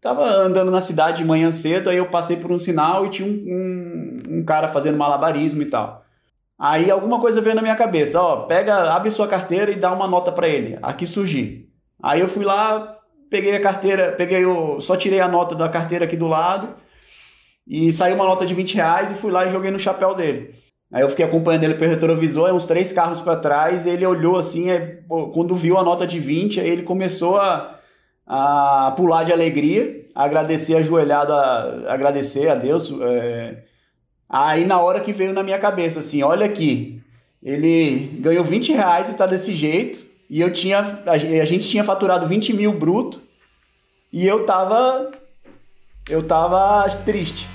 Tava andando na cidade de manhã cedo, aí eu passei por um sinal e tinha um, um, um cara fazendo malabarismo e tal. Aí alguma coisa veio na minha cabeça, ó, pega, abre sua carteira e dá uma nota para ele. Aqui surgi. Aí eu fui lá, peguei a carteira, peguei o, só tirei a nota da carteira aqui do lado e saiu uma nota de 20 reais e fui lá e joguei no chapéu dele. Aí eu fiquei acompanhando ele pelo retrovisor, uns três carros para trás, ele olhou assim, aí, quando viu a nota de 20, aí ele começou a a pular de alegria, agradecer ajoelhado, a, agradecer a Deus. É... Aí na hora que veio na minha cabeça assim, olha aqui, ele ganhou 20 reais e tá desse jeito, e eu tinha, a gente tinha faturado 20 mil bruto, e eu tava, eu tava triste.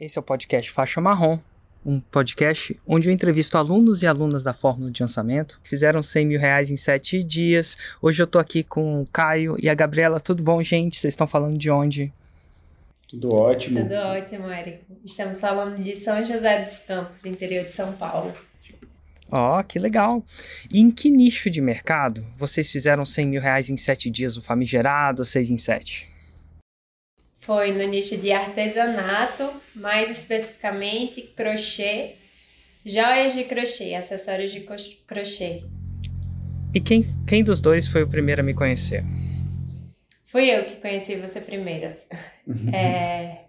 Esse é o podcast Faixa Marrom, um podcast onde eu entrevisto alunos e alunas da Fórmula de Lançamento que fizeram 100 mil reais em 7 dias. Hoje eu tô aqui com o Caio e a Gabriela. Tudo bom, gente? Vocês estão falando de onde? Tudo ótimo. Tudo ótimo, Érico. Estamos falando de São José dos Campos, interior de São Paulo. Ó, oh, que legal. E em que nicho de mercado vocês fizeram 100 mil reais em 7 dias no famigerado 6 em 7? Foi no nicho de artesanato, mais especificamente crochê, joias de crochê, acessórios de crochê. E quem, quem dos dois foi o primeiro a me conhecer? Fui eu que conheci você primeiro. Uhum. é,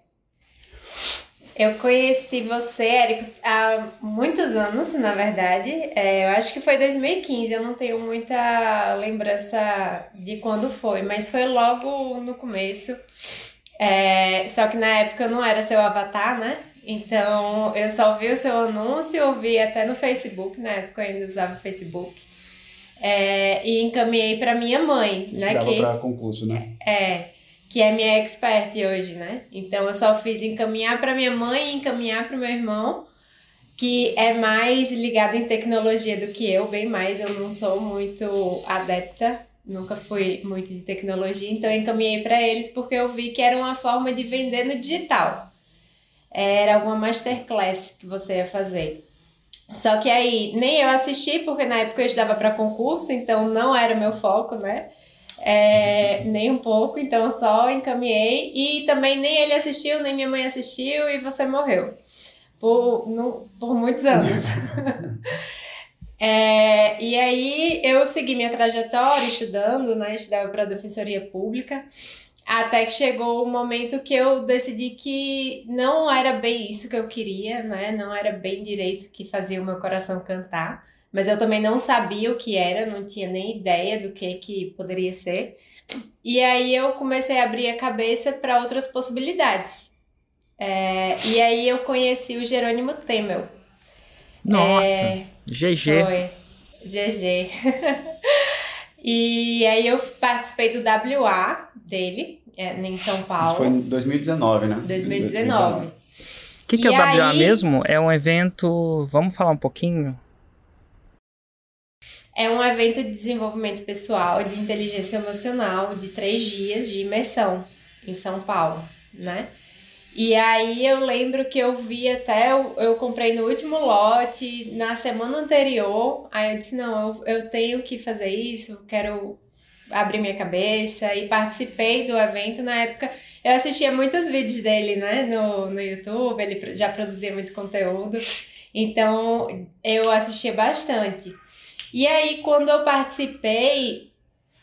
eu conheci você, Érico, há muitos anos, na verdade. É, eu acho que foi 2015, eu não tenho muita lembrança de quando foi, mas foi logo no começo. É, só que na época eu não era seu avatar, né? Então eu só vi o seu anúncio, ouvi até no Facebook, na época eu ainda usava Facebook. É, e encaminhei para minha mãe, né? Que para concurso, né? É, que é minha expert hoje, né? Então eu só fiz encaminhar para minha mãe e encaminhar para meu irmão, que é mais ligado em tecnologia do que eu, bem mais. Eu não sou muito adepta nunca fui muito de tecnologia, então eu encaminhei para eles porque eu vi que era uma forma de vender no digital. Era alguma masterclass que você ia fazer. Só que aí nem eu assisti, porque na época eu estudava para concurso, então não era meu foco, né? É, nem um pouco, então eu só encaminhei. E também nem ele assistiu, nem minha mãe assistiu, e você morreu. Por, no, por muitos anos. É, e aí eu segui minha trajetória estudando, né? Estudava para defensoria pública, até que chegou o momento que eu decidi que não era bem isso que eu queria, né? Não era bem direito que fazia o meu coração cantar, mas eu também não sabia o que era, não tinha nem ideia do que que poderia ser. E aí eu comecei a abrir a cabeça para outras possibilidades. É, e aí eu conheci o Jerônimo Temel. Nossa. É, GG. Foi. GG. e aí eu participei do WA dele, é, em São Paulo. Isso foi em 2019, né? 2019. O que, que é o aí... WA mesmo? É um evento. Vamos falar um pouquinho? É um evento de desenvolvimento pessoal, de inteligência emocional, de três dias de imersão em São Paulo, né? E aí eu lembro que eu vi até, eu, eu comprei no último lote, na semana anterior, aí eu disse, não, eu, eu tenho que fazer isso, quero abrir minha cabeça e participei do evento na época. Eu assistia muitos vídeos dele, né, no, no YouTube, ele já produzia muito conteúdo, então eu assistia bastante. E aí, quando eu participei,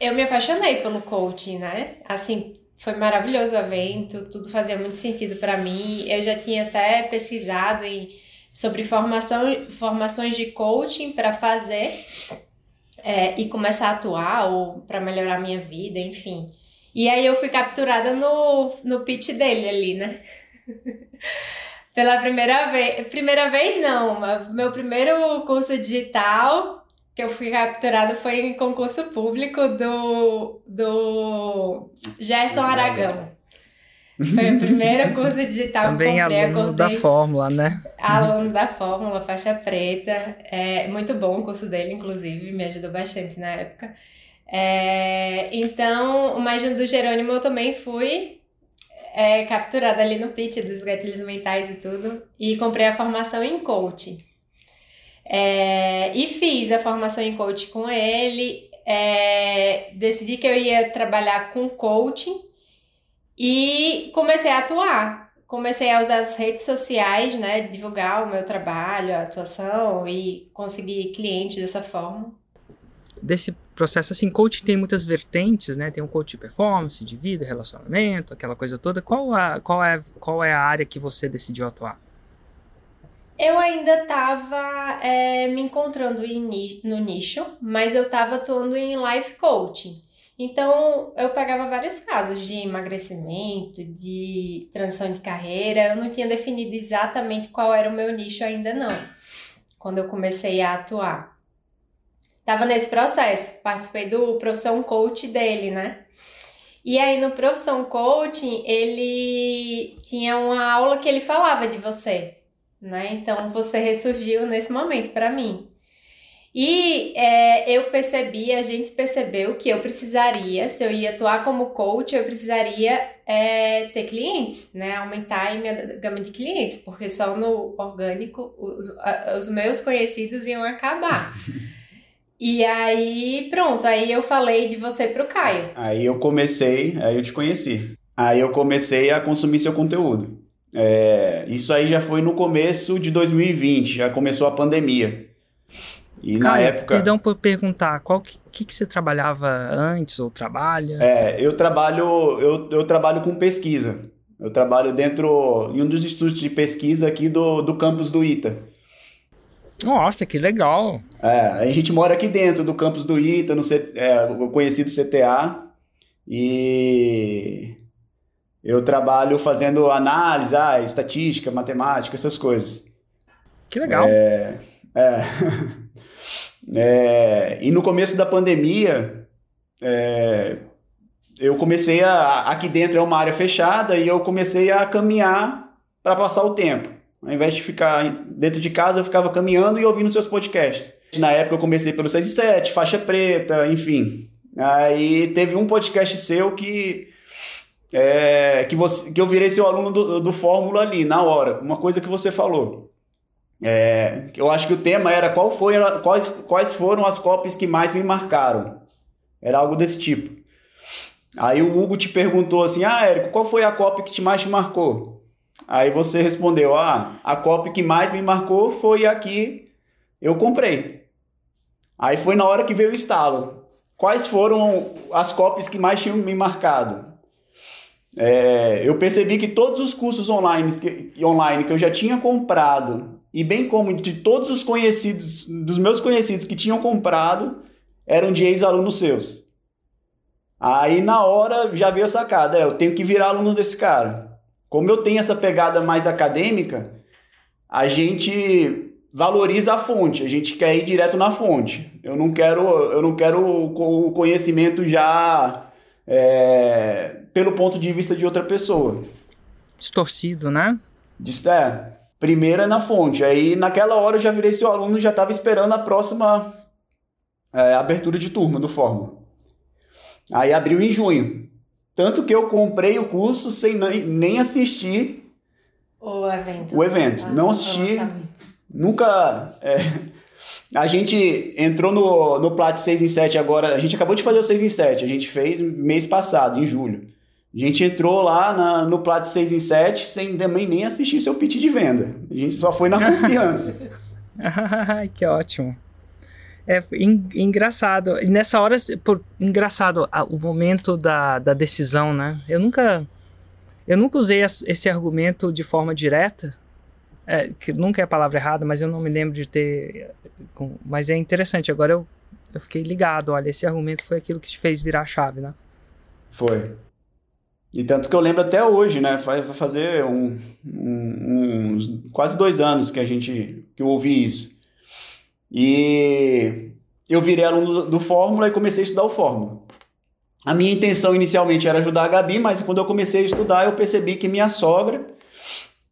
eu me apaixonei pelo coaching, né? Assim, foi maravilhoso o evento, tudo fazia muito sentido para mim. Eu já tinha até pesquisado em, sobre formação, formações de coaching para fazer é, e começar a atuar ou para melhorar minha vida, enfim. E aí eu fui capturada no, no pitch dele ali, né? Pela primeira vez. Primeira vez não, meu primeiro curso digital que eu fui capturada foi em concurso público do, do Gerson Aragão. Foi o primeiro curso digital Também que eu comprei. aluno acordei, da Fórmula, né? Aluno da Fórmula, faixa preta. É muito bom o curso dele, inclusive, me ajudou bastante na época. É, então, mas do Jerônimo eu também fui é, capturada ali no pitch dos gatilhos mentais e tudo. E comprei a formação em coaching. É, e fiz a formação em coaching com ele. É, decidi que eu ia trabalhar com coaching e comecei a atuar. Comecei a usar as redes sociais, né? Divulgar o meu trabalho, a atuação e conseguir clientes dessa forma. Desse processo, assim, coaching tem muitas vertentes, né? Tem um coach de performance, de vida, relacionamento, aquela coisa toda. Qual, a, qual, é, qual é a área que você decidiu atuar? Eu ainda estava é, me encontrando no nicho, mas eu estava atuando em life coaching. Então, eu pegava vários casos de emagrecimento, de transição de carreira. Eu não tinha definido exatamente qual era o meu nicho ainda não, quando eu comecei a atuar. Tava nesse processo, participei do profissão coach dele, né? E aí no profissão coaching, ele tinha uma aula que ele falava de você, né? Então você ressurgiu nesse momento para mim. E é, eu percebi, a gente percebeu que eu precisaria, se eu ia atuar como coach, eu precisaria é, ter clientes, né? Aumentar a minha gama de clientes, porque só no orgânico os, os meus conhecidos iam acabar. E aí, pronto, aí eu falei de você pro Caio. Aí eu comecei, aí eu te conheci. Aí eu comecei a consumir seu conteúdo. É, isso aí já foi no começo de 2020, já começou a pandemia. E Caio, na época. Perdão por perguntar, qual que, que, que, você trabalhava antes ou trabalha? É, eu trabalho, eu, eu trabalho com pesquisa. Eu trabalho dentro em um dos institutos de pesquisa aqui do, do campus do ITA. Nossa, que legal! É, a gente mora aqui dentro do campus do ITA, no C, é, conhecido CTA, e eu trabalho fazendo análise, ah, estatística, matemática, essas coisas. Que legal! É, é. É, e no começo da pandemia, é, eu comecei a. Aqui dentro é uma área fechada e eu comecei a caminhar para passar o tempo. Ao invés de ficar dentro de casa, eu ficava caminhando e ouvindo seus podcasts. Na época eu comecei pelo 6 e 7, faixa preta, enfim. Aí teve um podcast seu que. É, que, você, que eu virei seu aluno do, do Fórmula ali, na hora. Uma coisa que você falou. É, eu acho que o tema era qual foi, quais, quais foram as copies que mais me marcaram. Era algo desse tipo. Aí o Hugo te perguntou assim: Ah, Érico, qual foi a copy que te mais te marcou? Aí você respondeu: Ah, a copy que mais me marcou foi a que eu comprei. Aí foi na hora que veio o estalo. Quais foram as copies que mais tinham me marcado? É, eu percebi que todos os cursos online que, online que eu já tinha comprado e bem como de todos os conhecidos, dos meus conhecidos que tinham comprado, eram de ex-alunos seus. Aí na hora já veio a sacada, é, eu tenho que virar aluno desse cara. Como eu tenho essa pegada mais acadêmica, a gente valoriza a fonte, a gente quer ir direto na fonte. Eu não quero, eu não quero o conhecimento já é, pelo ponto de vista de outra pessoa. Distorcido, né? É, primeira na fonte. Aí naquela hora eu já virei seu aluno e já estava esperando a próxima é, abertura de turma do Fórmula. Aí abriu em junho. Tanto que eu comprei o curso sem nem assistir o evento. O evento. Ah, não assisti. Nunca. É, a gente entrou no, no Plat 6 em 7 agora. A gente acabou de fazer o 6 em 7. A gente fez mês passado, em julho. A gente entrou lá na, no Plat 6 em 7 sem também nem assistir seu pitch de venda. A gente só foi na confiança. que ótimo. É engraçado. E nessa hora, por, engraçado o momento da, da decisão, né? Eu nunca, eu nunca usei esse argumento de forma direta. É, que nunca é a palavra errada, mas eu não me lembro de ter. Mas é interessante. Agora eu, eu fiquei ligado. Olha, esse argumento foi aquilo que te fez virar a chave, né? Foi. E tanto que eu lembro até hoje, né? Vai fazer um, um, uns quase dois anos que a gente que eu ouvi isso. E eu virei aluno do, do Fórmula e comecei a estudar o Fórmula. A minha intenção inicialmente era ajudar a Gabi, mas quando eu comecei a estudar, eu percebi que minha sogra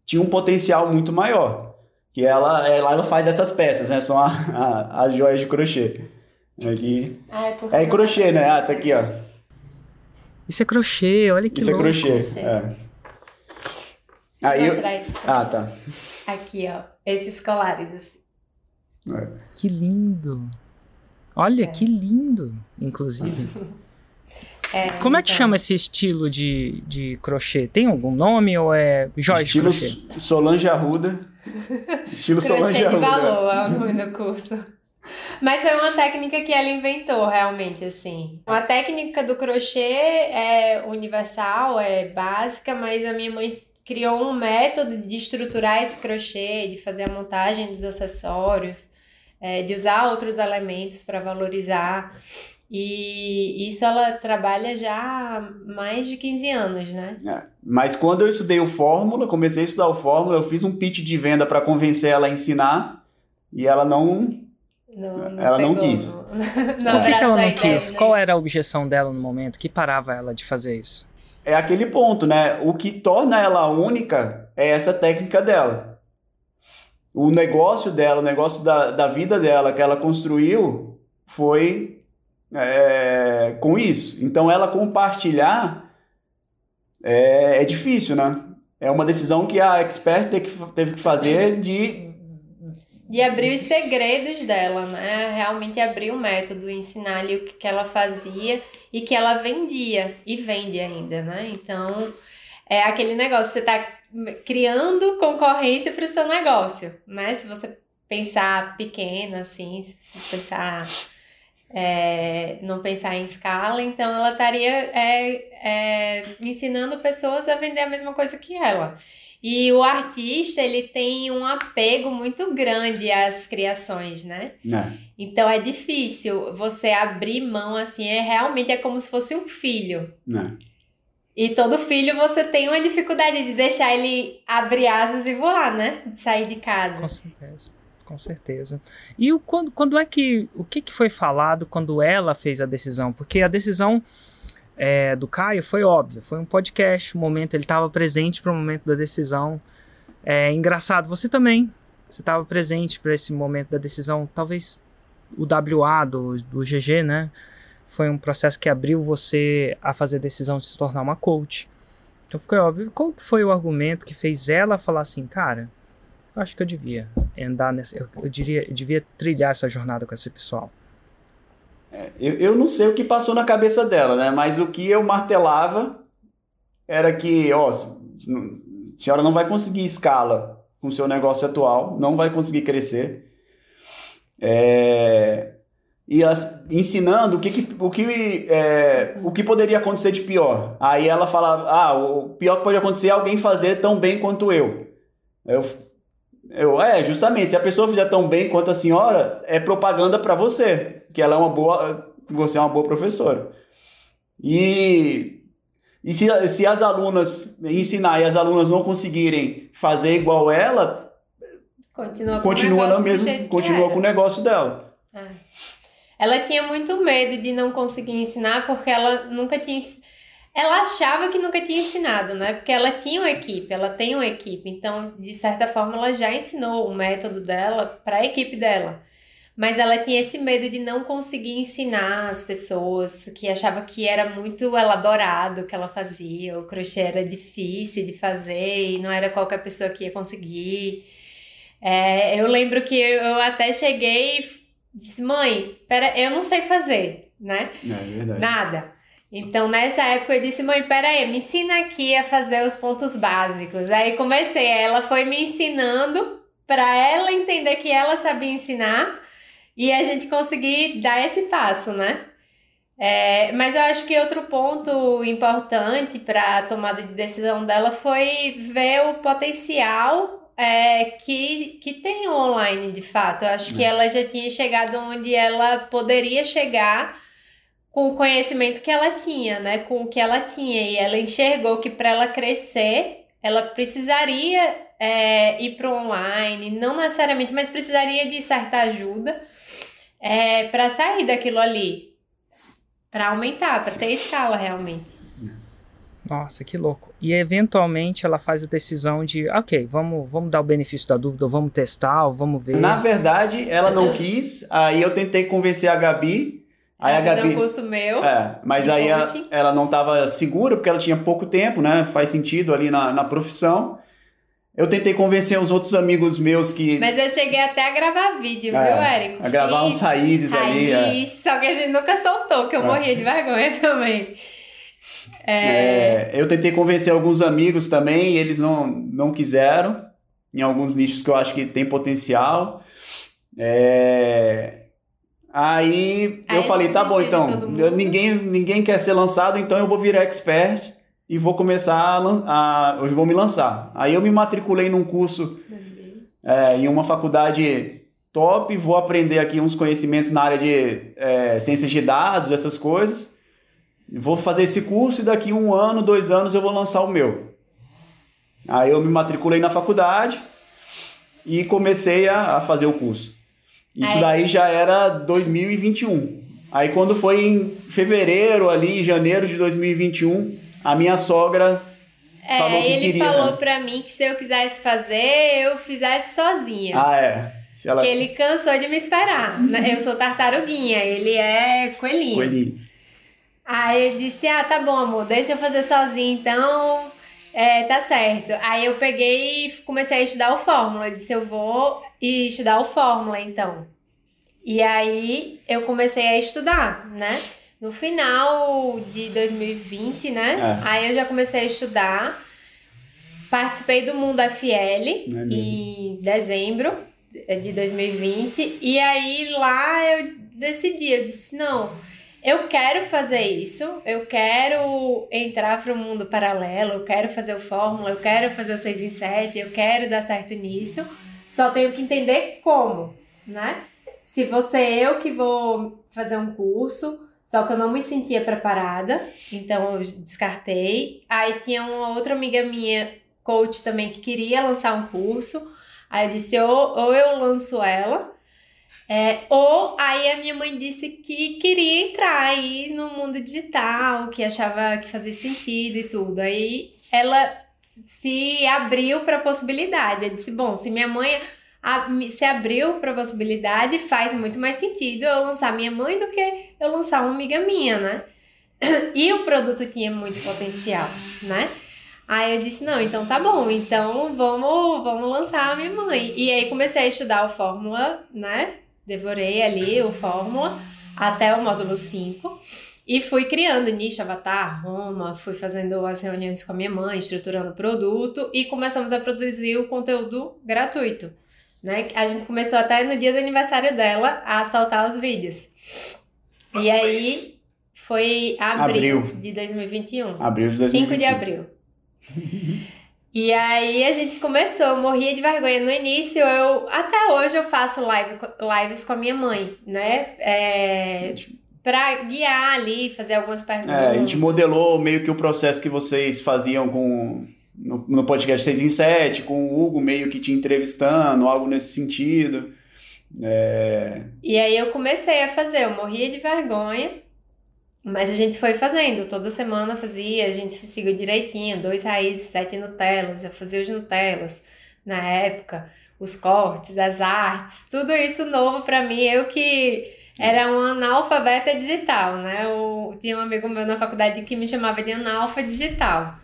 tinha um potencial muito maior. Que ela, ela, ela faz essas peças, né? São as joias de crochê. Aqui. Ah, é, é crochê, né? Ah, tá aqui, ó. Isso é crochê, olha que Isso louco. é crochê, é. Aí eu... tirar Ah, tá. Aqui, ó. Esses colares, assim. É. Que lindo. Olha, é. que lindo, inclusive. É, Como é que então... chama esse estilo de, de crochê? Tem algum nome ou é Jorge Estilo crochê? Solange Arruda. Estilo Solange Arruda. Crochê de valor é o nome do curso. Mas foi uma técnica que ela inventou, realmente, assim. A técnica do crochê é universal, é básica, mas a minha mãe criou um método de estruturar esse crochê, de fazer a montagem dos acessórios, é, de usar outros elementos para valorizar. E isso ela trabalha já há mais de 15 anos, né? É. Mas quando eu estudei o Fórmula, comecei a estudar o Fórmula, eu fiz um pitch de venda para convencer ela a ensinar e ela não. Não, não ela não quis. No, Por que, que ela não quis? Né? Qual era a objeção dela no momento? que parava ela de fazer isso? É aquele ponto, né? O que torna ela única é essa técnica dela. O negócio dela, o negócio da, da vida dela que ela construiu foi é, com isso. Então, ela compartilhar é, é, difícil, né? É uma decisão que a expert teve que, teve que fazer de. De abrir os segredos dela, né? Realmente abrir o método, ensinar ali o que, que ela fazia e que ela vendia e vende ainda, né? Então, é aquele negócio, você está criando concorrência para o seu negócio, né? Se você pensar pequeno, assim, se você pensar é, não pensar em escala, então ela estaria é, é, ensinando pessoas a vender a mesma coisa que ela. E o artista, ele tem um apego muito grande às criações, né? É. Então é difícil você abrir mão assim, é realmente é como se fosse um filho. É. E todo filho você tem uma dificuldade de deixar ele abrir asas e voar, né? De sair de casa. Com certeza com certeza. E o, quando, quando é que. O que, que foi falado quando ela fez a decisão? Porque a decisão é, do Caio foi óbvia. Foi um podcast, o um momento, ele estava presente para o momento da decisão. É engraçado, você também. Você estava presente para esse momento da decisão. Talvez o WA do, do GG, né? Foi um processo que abriu você a fazer a decisão de se tornar uma coach. Então ficou óbvio. Qual foi o argumento que fez ela falar assim, cara, eu acho que eu devia andar nessa. Eu, eu diria, eu devia trilhar essa jornada com esse pessoal. É, eu, eu não sei o que passou na cabeça dela, né? Mas o que eu martelava era que, ó, senhora não vai conseguir escala com o seu negócio atual, não vai conseguir crescer. É, e as, ensinando o que, que o, que, é, o que poderia acontecer de pior. Aí ela falava: Ah, o pior que pode acontecer é alguém fazer tão bem quanto eu. Eu eu, é, justamente, se a pessoa fizer tão bem quanto a senhora, é propaganda para você, que ela é uma boa, você é uma boa professora. E e se, se as alunas ensinar e as alunas não conseguirem fazer igual ela, continua com continua o mesmo, continua com o negócio dela. Ah. Ela tinha muito medo de não conseguir ensinar porque ela nunca tinha ela achava que nunca tinha ensinado, né? Porque ela tinha uma equipe, ela tem uma equipe, então de certa forma ela já ensinou o método dela para a equipe dela. Mas ela tinha esse medo de não conseguir ensinar as pessoas, que achava que era muito elaborado o que ela fazia, o crochê era difícil de fazer e não era qualquer pessoa que ia conseguir. É, eu lembro que eu até cheguei e disse: mãe, pera, eu não sei fazer, né? É, é verdade. Nada. Então, nessa época, eu disse, mãe, peraí, me ensina aqui a fazer os pontos básicos. Aí comecei, ela foi me ensinando para ela entender que ela sabia ensinar e a gente conseguir dar esse passo, né? É, mas eu acho que outro ponto importante para a tomada de decisão dela foi ver o potencial é, que, que tem o online de fato. Eu acho que é. ela já tinha chegado onde ela poderia chegar com o conhecimento que ela tinha, né? Com o que ela tinha. E ela enxergou que para ela crescer, ela precisaria é, ir para o online, não necessariamente, mas precisaria de certa ajuda é, para sair daquilo ali, para aumentar, para ter escala realmente. Nossa, que louco. E eventualmente ela faz a decisão de, ok, vamos, vamos dar o benefício da dúvida, vamos testar, vamos ver. Na verdade, ela não quis, aí eu tentei convencer a Gabi Aí a Gabi. um curso meu. É, mas aí ela, ela, não estava segura porque ela tinha pouco tempo, né? Faz sentido ali na, na profissão. Eu tentei convencer os outros amigos meus que. Mas eu cheguei até a gravar vídeo, é, viu, Érico? A gravar Fiz uns raízes ali. É. Só que a gente nunca soltou, que eu é. morria de vergonha também. É... eu tentei convencer alguns amigos também, eles não, não quiseram. Em alguns nichos que eu acho que tem potencial. É... Aí, Aí eu falei, tá bom, então, ninguém, ninguém quer ser lançado, então eu vou virar expert e vou começar a, a eu vou me lançar. Aí eu me matriculei num curso é, em uma faculdade top, vou aprender aqui uns conhecimentos na área de é, ciências de dados, essas coisas. Vou fazer esse curso e daqui um ano, dois anos eu vou lançar o meu. Aí eu me matriculei na faculdade e comecei a, a fazer o curso. Isso Aí. daí já era 2021. Aí quando foi em fevereiro ali, janeiro de 2021, a minha sogra é, falou que ele queria. falou pra mim que se eu quisesse fazer, eu fizesse sozinha. Ah, é. Se ela... Ele cansou de me esperar. Né? Eu sou tartaruguinha, ele é coelhinho. Coelhinho. Aí eu disse, ah, tá bom, amor, deixa eu fazer sozinha, então é, tá certo. Aí eu peguei e comecei a estudar o Fórmula. Eu disse, eu vou estudar o Fórmula, então. E aí eu comecei a estudar, né? No final de 2020, né? É. Aí eu já comecei a estudar. Participei do Mundo FL é em dezembro de 2020. E aí lá eu decidi, eu disse, não eu quero fazer isso, eu quero entrar para o mundo paralelo, eu quero fazer o Fórmula, eu quero fazer o 6 em 7, eu quero dar certo nisso, só tenho que entender como, né? Se você eu que vou fazer um curso, só que eu não me sentia preparada, então eu descartei. Aí tinha uma outra amiga minha, coach também, que queria lançar um curso, aí eu disse, ou, ou eu lanço ela, é, ou aí a minha mãe disse que queria entrar aí no mundo digital, que achava que fazia sentido e tudo. Aí ela se abriu para a possibilidade. Eu disse: bom, se minha mãe se abriu para a possibilidade, faz muito mais sentido eu lançar minha mãe do que eu lançar uma amiga minha, né? E o produto tinha muito potencial, né? Aí eu disse, não, então tá bom, então vamos, vamos lançar a minha mãe. E aí comecei a estudar o Fórmula, né? devorei ali o Fórmula até o módulo 5 e fui criando nicho, avatar, Roma, fui fazendo as reuniões com a minha mãe, estruturando o produto e começamos a produzir o conteúdo gratuito. Né? A gente começou até no dia do aniversário dela a soltar os vídeos. E aí foi abril, abril. de 2021. Abril de 2021. 5 de abril. E aí a gente começou, eu morria de vergonha. No início, eu até hoje eu faço live, lives com a minha mãe, né? É, pra guiar ali, fazer algumas perguntas. É, a gente modelou meio que o processo que vocês faziam com no, no podcast 6 em 7, com o Hugo meio que te entrevistando, algo nesse sentido. É... E aí eu comecei a fazer, eu morria de vergonha. Mas a gente foi fazendo, toda semana fazia, a gente seguiu direitinho, dois raízes, sete Nutellas, eu fazia os Nutellas na época, os cortes, as artes, tudo isso novo para mim, eu que era uma analfabeta digital, né? Eu tinha um amigo meu na faculdade que me chamava de analfa digital.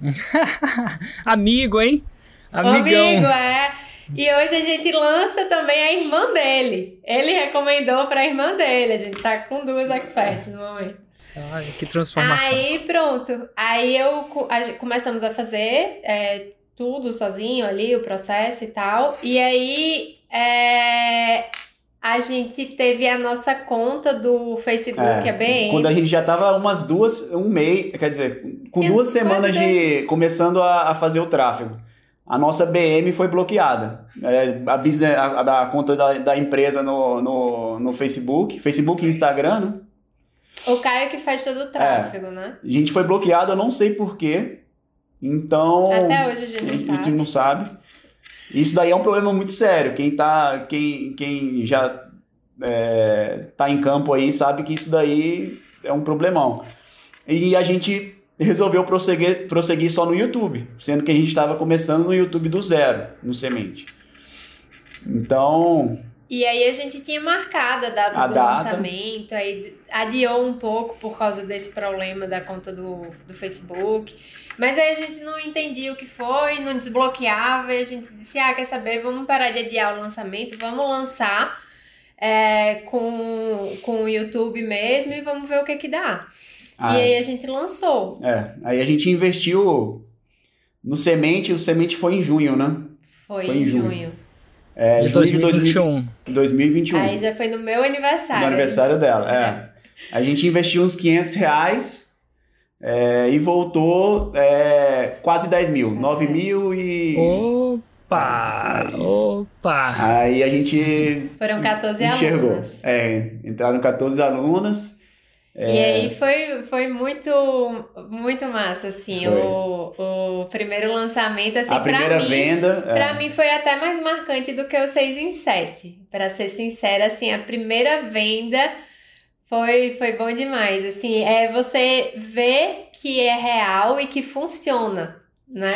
Amigo, hein? Amigão. Amigo, é. E hoje a gente lança também a irmã dele. Ele recomendou para a irmã dele. A gente tá com duas experts no momento. Ai, que transformação. Aí pronto. Aí eu começamos a fazer é, tudo sozinho ali, o processo e tal. E aí é, a gente teve a nossa conta do Facebook, é, bem. Quando a gente já tava umas duas, um mês, quer dizer, com duas semanas de começando a, a fazer o tráfego a nossa BM foi bloqueada. É, a, a, a, conta da, da empresa no, no, no Facebook, Facebook e Instagram, né? O Caio que faz todo o tráfego, é. né? A gente foi bloqueado, eu não sei porquê. Então. Até hoje a gente não sabe. A gente não sabe. Isso daí é um problema muito sério. Quem, tá, quem, quem já é, tá em campo aí sabe que isso daí é um problemão. E a gente resolveu prosseguir, prosseguir só no YouTube, sendo que a gente estava começando no YouTube do zero, no Semente. Então, E aí a gente tinha marcado a data A do data. lançamento, aí adiou um pouco por causa desse problema da conta do, do Facebook. Mas aí a gente não entendia o que foi, não desbloqueava, e a gente disse, ah, quer saber, vamos parar de adiar o lançamento, vamos lançar é, com, com o YouTube mesmo e vamos ver o que que dá. Ah, E aí a gente lançou. é. Aí a gente investiu no semente, o semente foi em junho, né? Foi, Foi em em junho. junho. É, de junho de 2021. 2021. Aí já foi no meu aniversário. No aniversário dela, é. A gente investiu uns 500 reais é, e voltou é, quase 10 mil. 9 mil e... Opa! É. Opa! Aí a gente Foram 14 enxergou. alunos. É, entraram 14 alunas. E aí foi, foi muito, muito massa, assim, Foi. o, o primeiro lançamento, assim, a primeira pra mim, venda... é. pra mim foi até mais marcante do que o 6 em 7. Pra ser sincera, assim, a primeira venda foi, foi bom demais, assim, é você ver que é real e que funciona, né?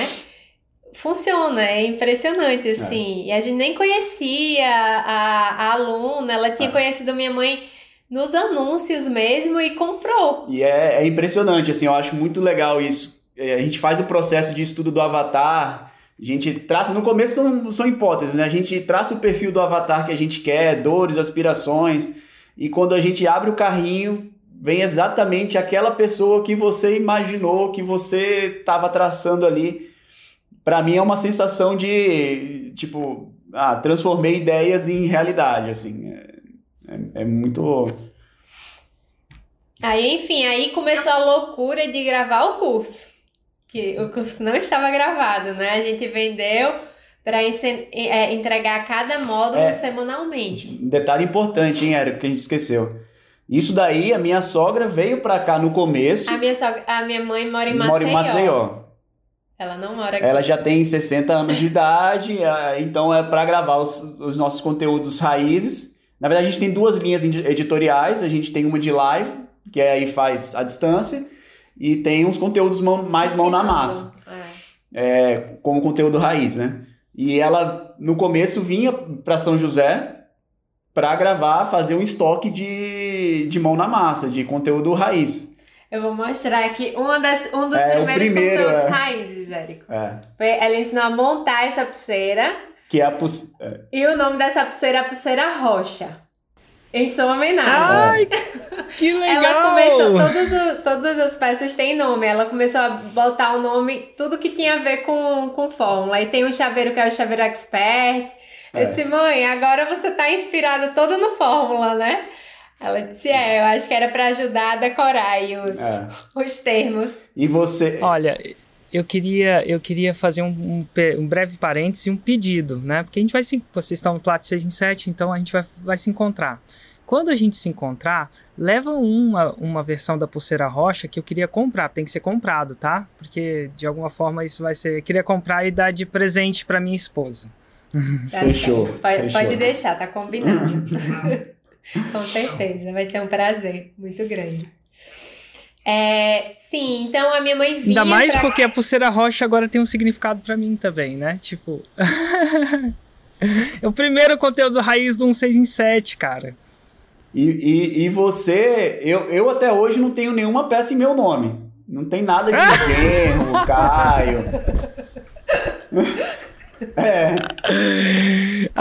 Funciona, é impressionante, assim. E a gente nem conhecia a, a aluna, ela tinha É. conhecido minha mãe nos anúncios mesmo e comprou. E é, é impressionante, assim, eu acho muito legal isso. É, A gente faz o processo de estudo do avatar, a gente traça, no começo são, são hipóteses, né? A gente traça o perfil do avatar que a gente quer, dores, aspirações, e quando a gente abre o carrinho, vem exatamente aquela pessoa que você imaginou, que você estava traçando ali. Para mim é uma sensação de, tipo, ah, transformei ideias em realidade, assim. É, é- é muito... Aí, enfim, aí começou a loucura de gravar o curso. Que o curso não estava gravado, né? A gente vendeu para entregar cada módulo É. semanalmente. Detalhe importante, hein, Érico, que a gente esqueceu. Isso daí, a minha sogra veio pra cá no começo, A minha, sogra, a minha mãe mora em Maceió. mora em Maceió. Ela não mora aqui. Ela já tem 60 anos de idade, ah, então é pra gravar os, os nossos conteúdos raízes. Na verdade, a gente tem duas linhas edi- editoriais. A gente tem uma de live, que é aí faz à distância, e tem uns conteúdos mais mão na massa. É. é, como conteúdo raiz, né? E ela, no começo, vinha para São José para gravar, fazer um estoque de, de mão na massa, de conteúdo raiz. Eu vou mostrar aqui uma das, um dos É, primeiros primeiro, conteúdos é. raízes, Érico. É, Foi- Ela ensinou a montar essa pulseira. que é a poss- é, E o nome dessa pulseira é a pulseira roxa. Em sua homenagem. Ai, que legal! Ela começou, todos o- todas as peças têm nome. Ela começou a botar o nome, tudo que tinha a ver com, com fórmula. Aí tem um chaveiro que é o chaveiro expert. Eu É. disse, mãe, agora você tá inspirada toda no fórmula, né? Ela disse, é, eu acho que era pra ajudar a decorar os, é. os termos. E você. Olha, eu queria, eu queria fazer um, um um breve parêntese e um pedido, né? Porque a gente vai se. Vocês estão no Plat 6 em 7, então a gente vai, vai se encontrar. Quando a gente se encontrar, leva uma, uma versão da pulseira rocha que eu queria comprar. Tem que ser comprado, tá? Porque de alguma forma isso vai ser. Eu queria comprar e dar de presente pra minha esposa. Tá Fechou. Pode, fechou. pode deixar, tá combinado. Com certeza, vai ser um prazer muito grande. É, sim, então a minha mãe vinha Ainda mais pra- porque a pulseira rocha agora tem um significado pra mim também, né? Tipo. é o primeiro conteúdo raiz do 1 6 em 7, cara. E, e, e você. Eu, eu até hoje não tenho nenhuma peça em meu nome. Não tem nada de genro, Caio. É,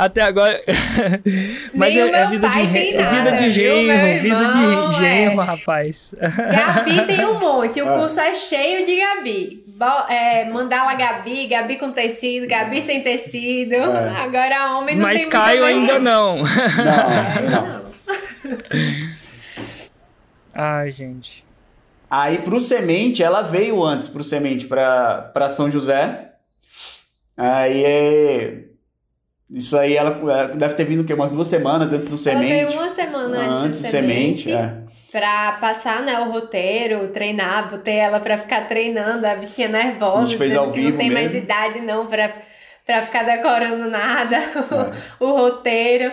Até agora. Mas Nem é, o é meu vida de, pai re- tem é vida nada, de viu, genro, vida de genro, É. rapaz. Gabi tem um monte, o Ah. curso é cheio de Gabi. Bo- é, mandala Gabi, Gabi com tecido, Gabi sem tecido. É. Agora homem não Mas tem Caio ainda não. não, É, não. Ai, gente. Aí pro Semente, ela veio antes pro Semente pra, pra São José. Aí é. Isso aí ela, ela deve ter vindo o quê? Umas duas semanas antes do Ela veio Semente. uma semana antes, antes do semente, Semente, é. pra passar né, o roteiro, treinar, botei ela pra ficar treinando, a bichinha nervosa, A gente fez ao que vivo não tem mais mesmo. idade não pra, pra ficar decorando nada, É. o roteiro.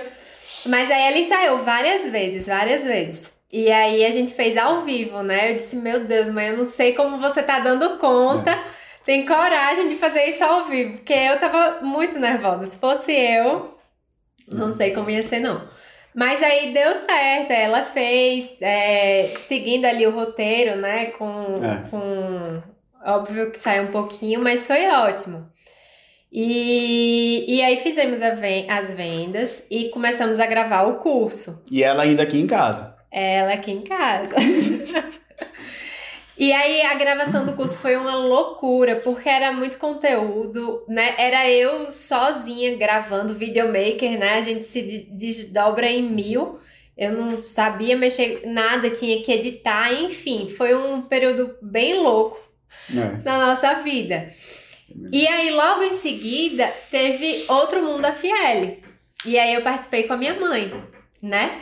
Mas aí ela ensaiou várias vezes, várias vezes. E aí a gente fez ao vivo, né? Eu disse, meu Deus, mãe, eu não sei como você tá dando conta. É. Tem coragem de fazer isso ao vivo, porque eu tava muito nervosa. Se fosse eu, Não sei como ia ser, não. Mas aí deu certo, ela fez, é, seguindo ali o roteiro, né? Com, É. com. Óbvio que saiu um pouquinho, mas foi ótimo. E, e aí fizemos ven- as vendas e começamos a gravar o curso. E ela ainda aqui em casa. Ela aqui em casa. E aí a gravação do curso foi uma loucura, porque era muito conteúdo, né? Era eu sozinha gravando videomaker, né? A gente se de- desdobra em mil. Eu não sabia mexer nada, tinha que editar, enfim, foi um período bem louco É. na nossa vida. E aí, logo em seguida, teve Outro Mundo FL. E aí eu participei com a minha mãe, né?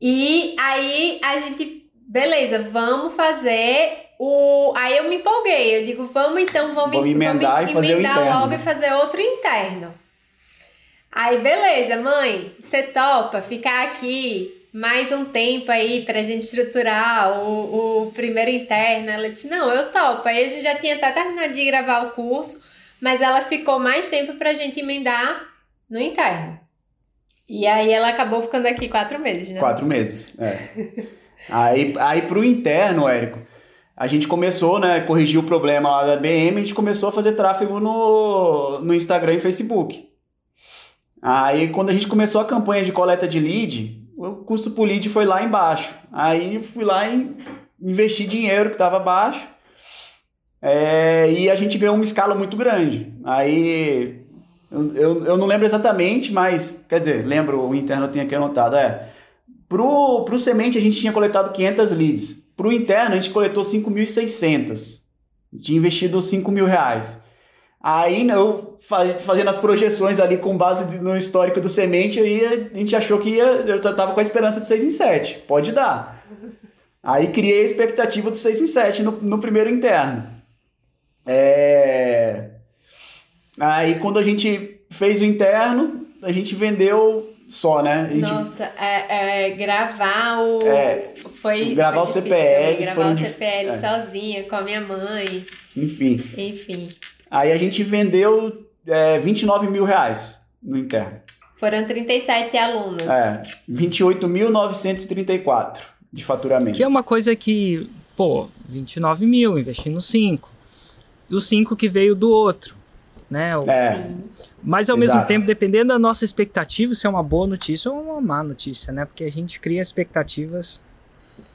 E aí a gente, beleza, vamos fazer o. Aí eu me empolguei. Eu digo, vamos então, vamos, Vamos emendar e fazer o emendar interno. logo e fazer outro interno. Aí, beleza, mãe, você topa ficar aqui mais um tempo aí pra gente estruturar o, o primeiro interno? Ela disse, não, eu topo. Aí a gente já tinha até terminado de gravar o curso, mas ela ficou mais tempo pra gente emendar no interno. E aí ela acabou ficando aqui quatro meses, né? Quatro meses. É. aí, aí pro interno, Érico, a gente começou, né? Corrigir o problema lá da BM, a gente começou a fazer tráfego no, no Instagram e Facebook. Aí quando a gente começou a campanha de coleta de lead, o custo por lead foi lá embaixo. Aí fui lá e investi dinheiro que estava baixo. É, e a gente ganhou uma escala muito grande. Aí eu, eu, eu não lembro exatamente, mas quer dizer, lembro, o interno eu tenho aqui anotado, é. Pro, pro semente a gente tinha coletado 500 leads. Pro interno a gente coletou 5.600. Tinha investido 5 mil reais. Aí né, eu fa- fazendo as projeções ali com base no histórico do semente, aí a gente achou que ia. Eu tava com a esperança de 6 em 7. Pode dar. Aí criei a expectativa de 6 em 7 no, no primeiro interno. É... Aí quando a gente fez o interno, a gente vendeu só, né? Gente Nossa, é, é, gravar o. É, foi. gravar foi difícil CPLs também, Gravar foram o dif- CPL é. sozinha, com a minha mãe, Enfim. enfim. Aí a gente vendeu é, 29 mil reais no interno. Foram 37 alunos. É, 28.934 de faturamento. Que é uma coisa que, pô, 29 mil, investi no 5. E o 5 que veio do outro, né? O- É. Mas ao mesmo exato. tempo, dependendo da nossa expectativa, se é uma boa notícia ou uma má notícia, né? Porque a gente cria expectativas.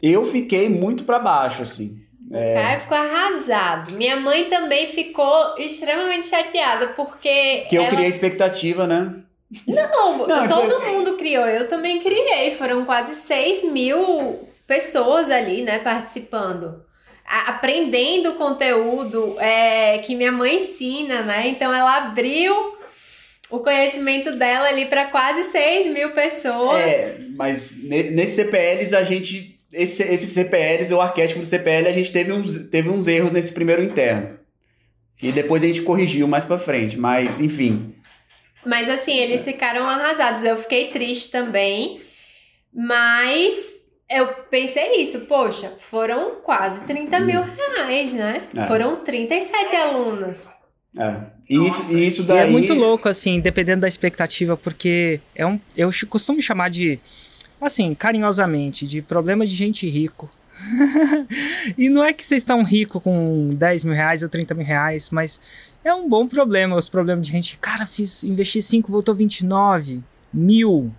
Eu fiquei muito pra baixo, assim. O Caio ficou arrasado. Minha mãe também ficou extremamente chateada, porque. Que eu ela... criei expectativa, né? Não, Não, todo eu- mundo criou. Eu também criei. Foram quase 6 mil pessoas ali, né, participando. A- aprendendo o conteúdo é, que minha mãe ensina, né? Então ela abriu o conhecimento dela ali para quase 6 mil pessoas. É, mas ne- nesses CPLs a gente. Esse, esses CPLs, o arquétipo do CPL, a gente teve uns, teve uns erros nesse primeiro interno. E depois a gente corrigiu mais pra frente. Mas, enfim. Mas assim, eles ficaram arrasados. Eu fiquei triste também. Mas eu pensei isso, poxa, foram quase 30 mil reais, né? É. Foram 37 alunos. É. E isso, e isso E daí. é muito louco, assim, dependendo da expectativa, porque é um, eu costumo chamar de, assim, carinhosamente, de problema de gente rico. e não é que vocês estão ricos com 10 mil reais ou 30 mil reais, mas é um bom problema, os problemas de gente. Cara, fiz, investi 5, voltou 29 mil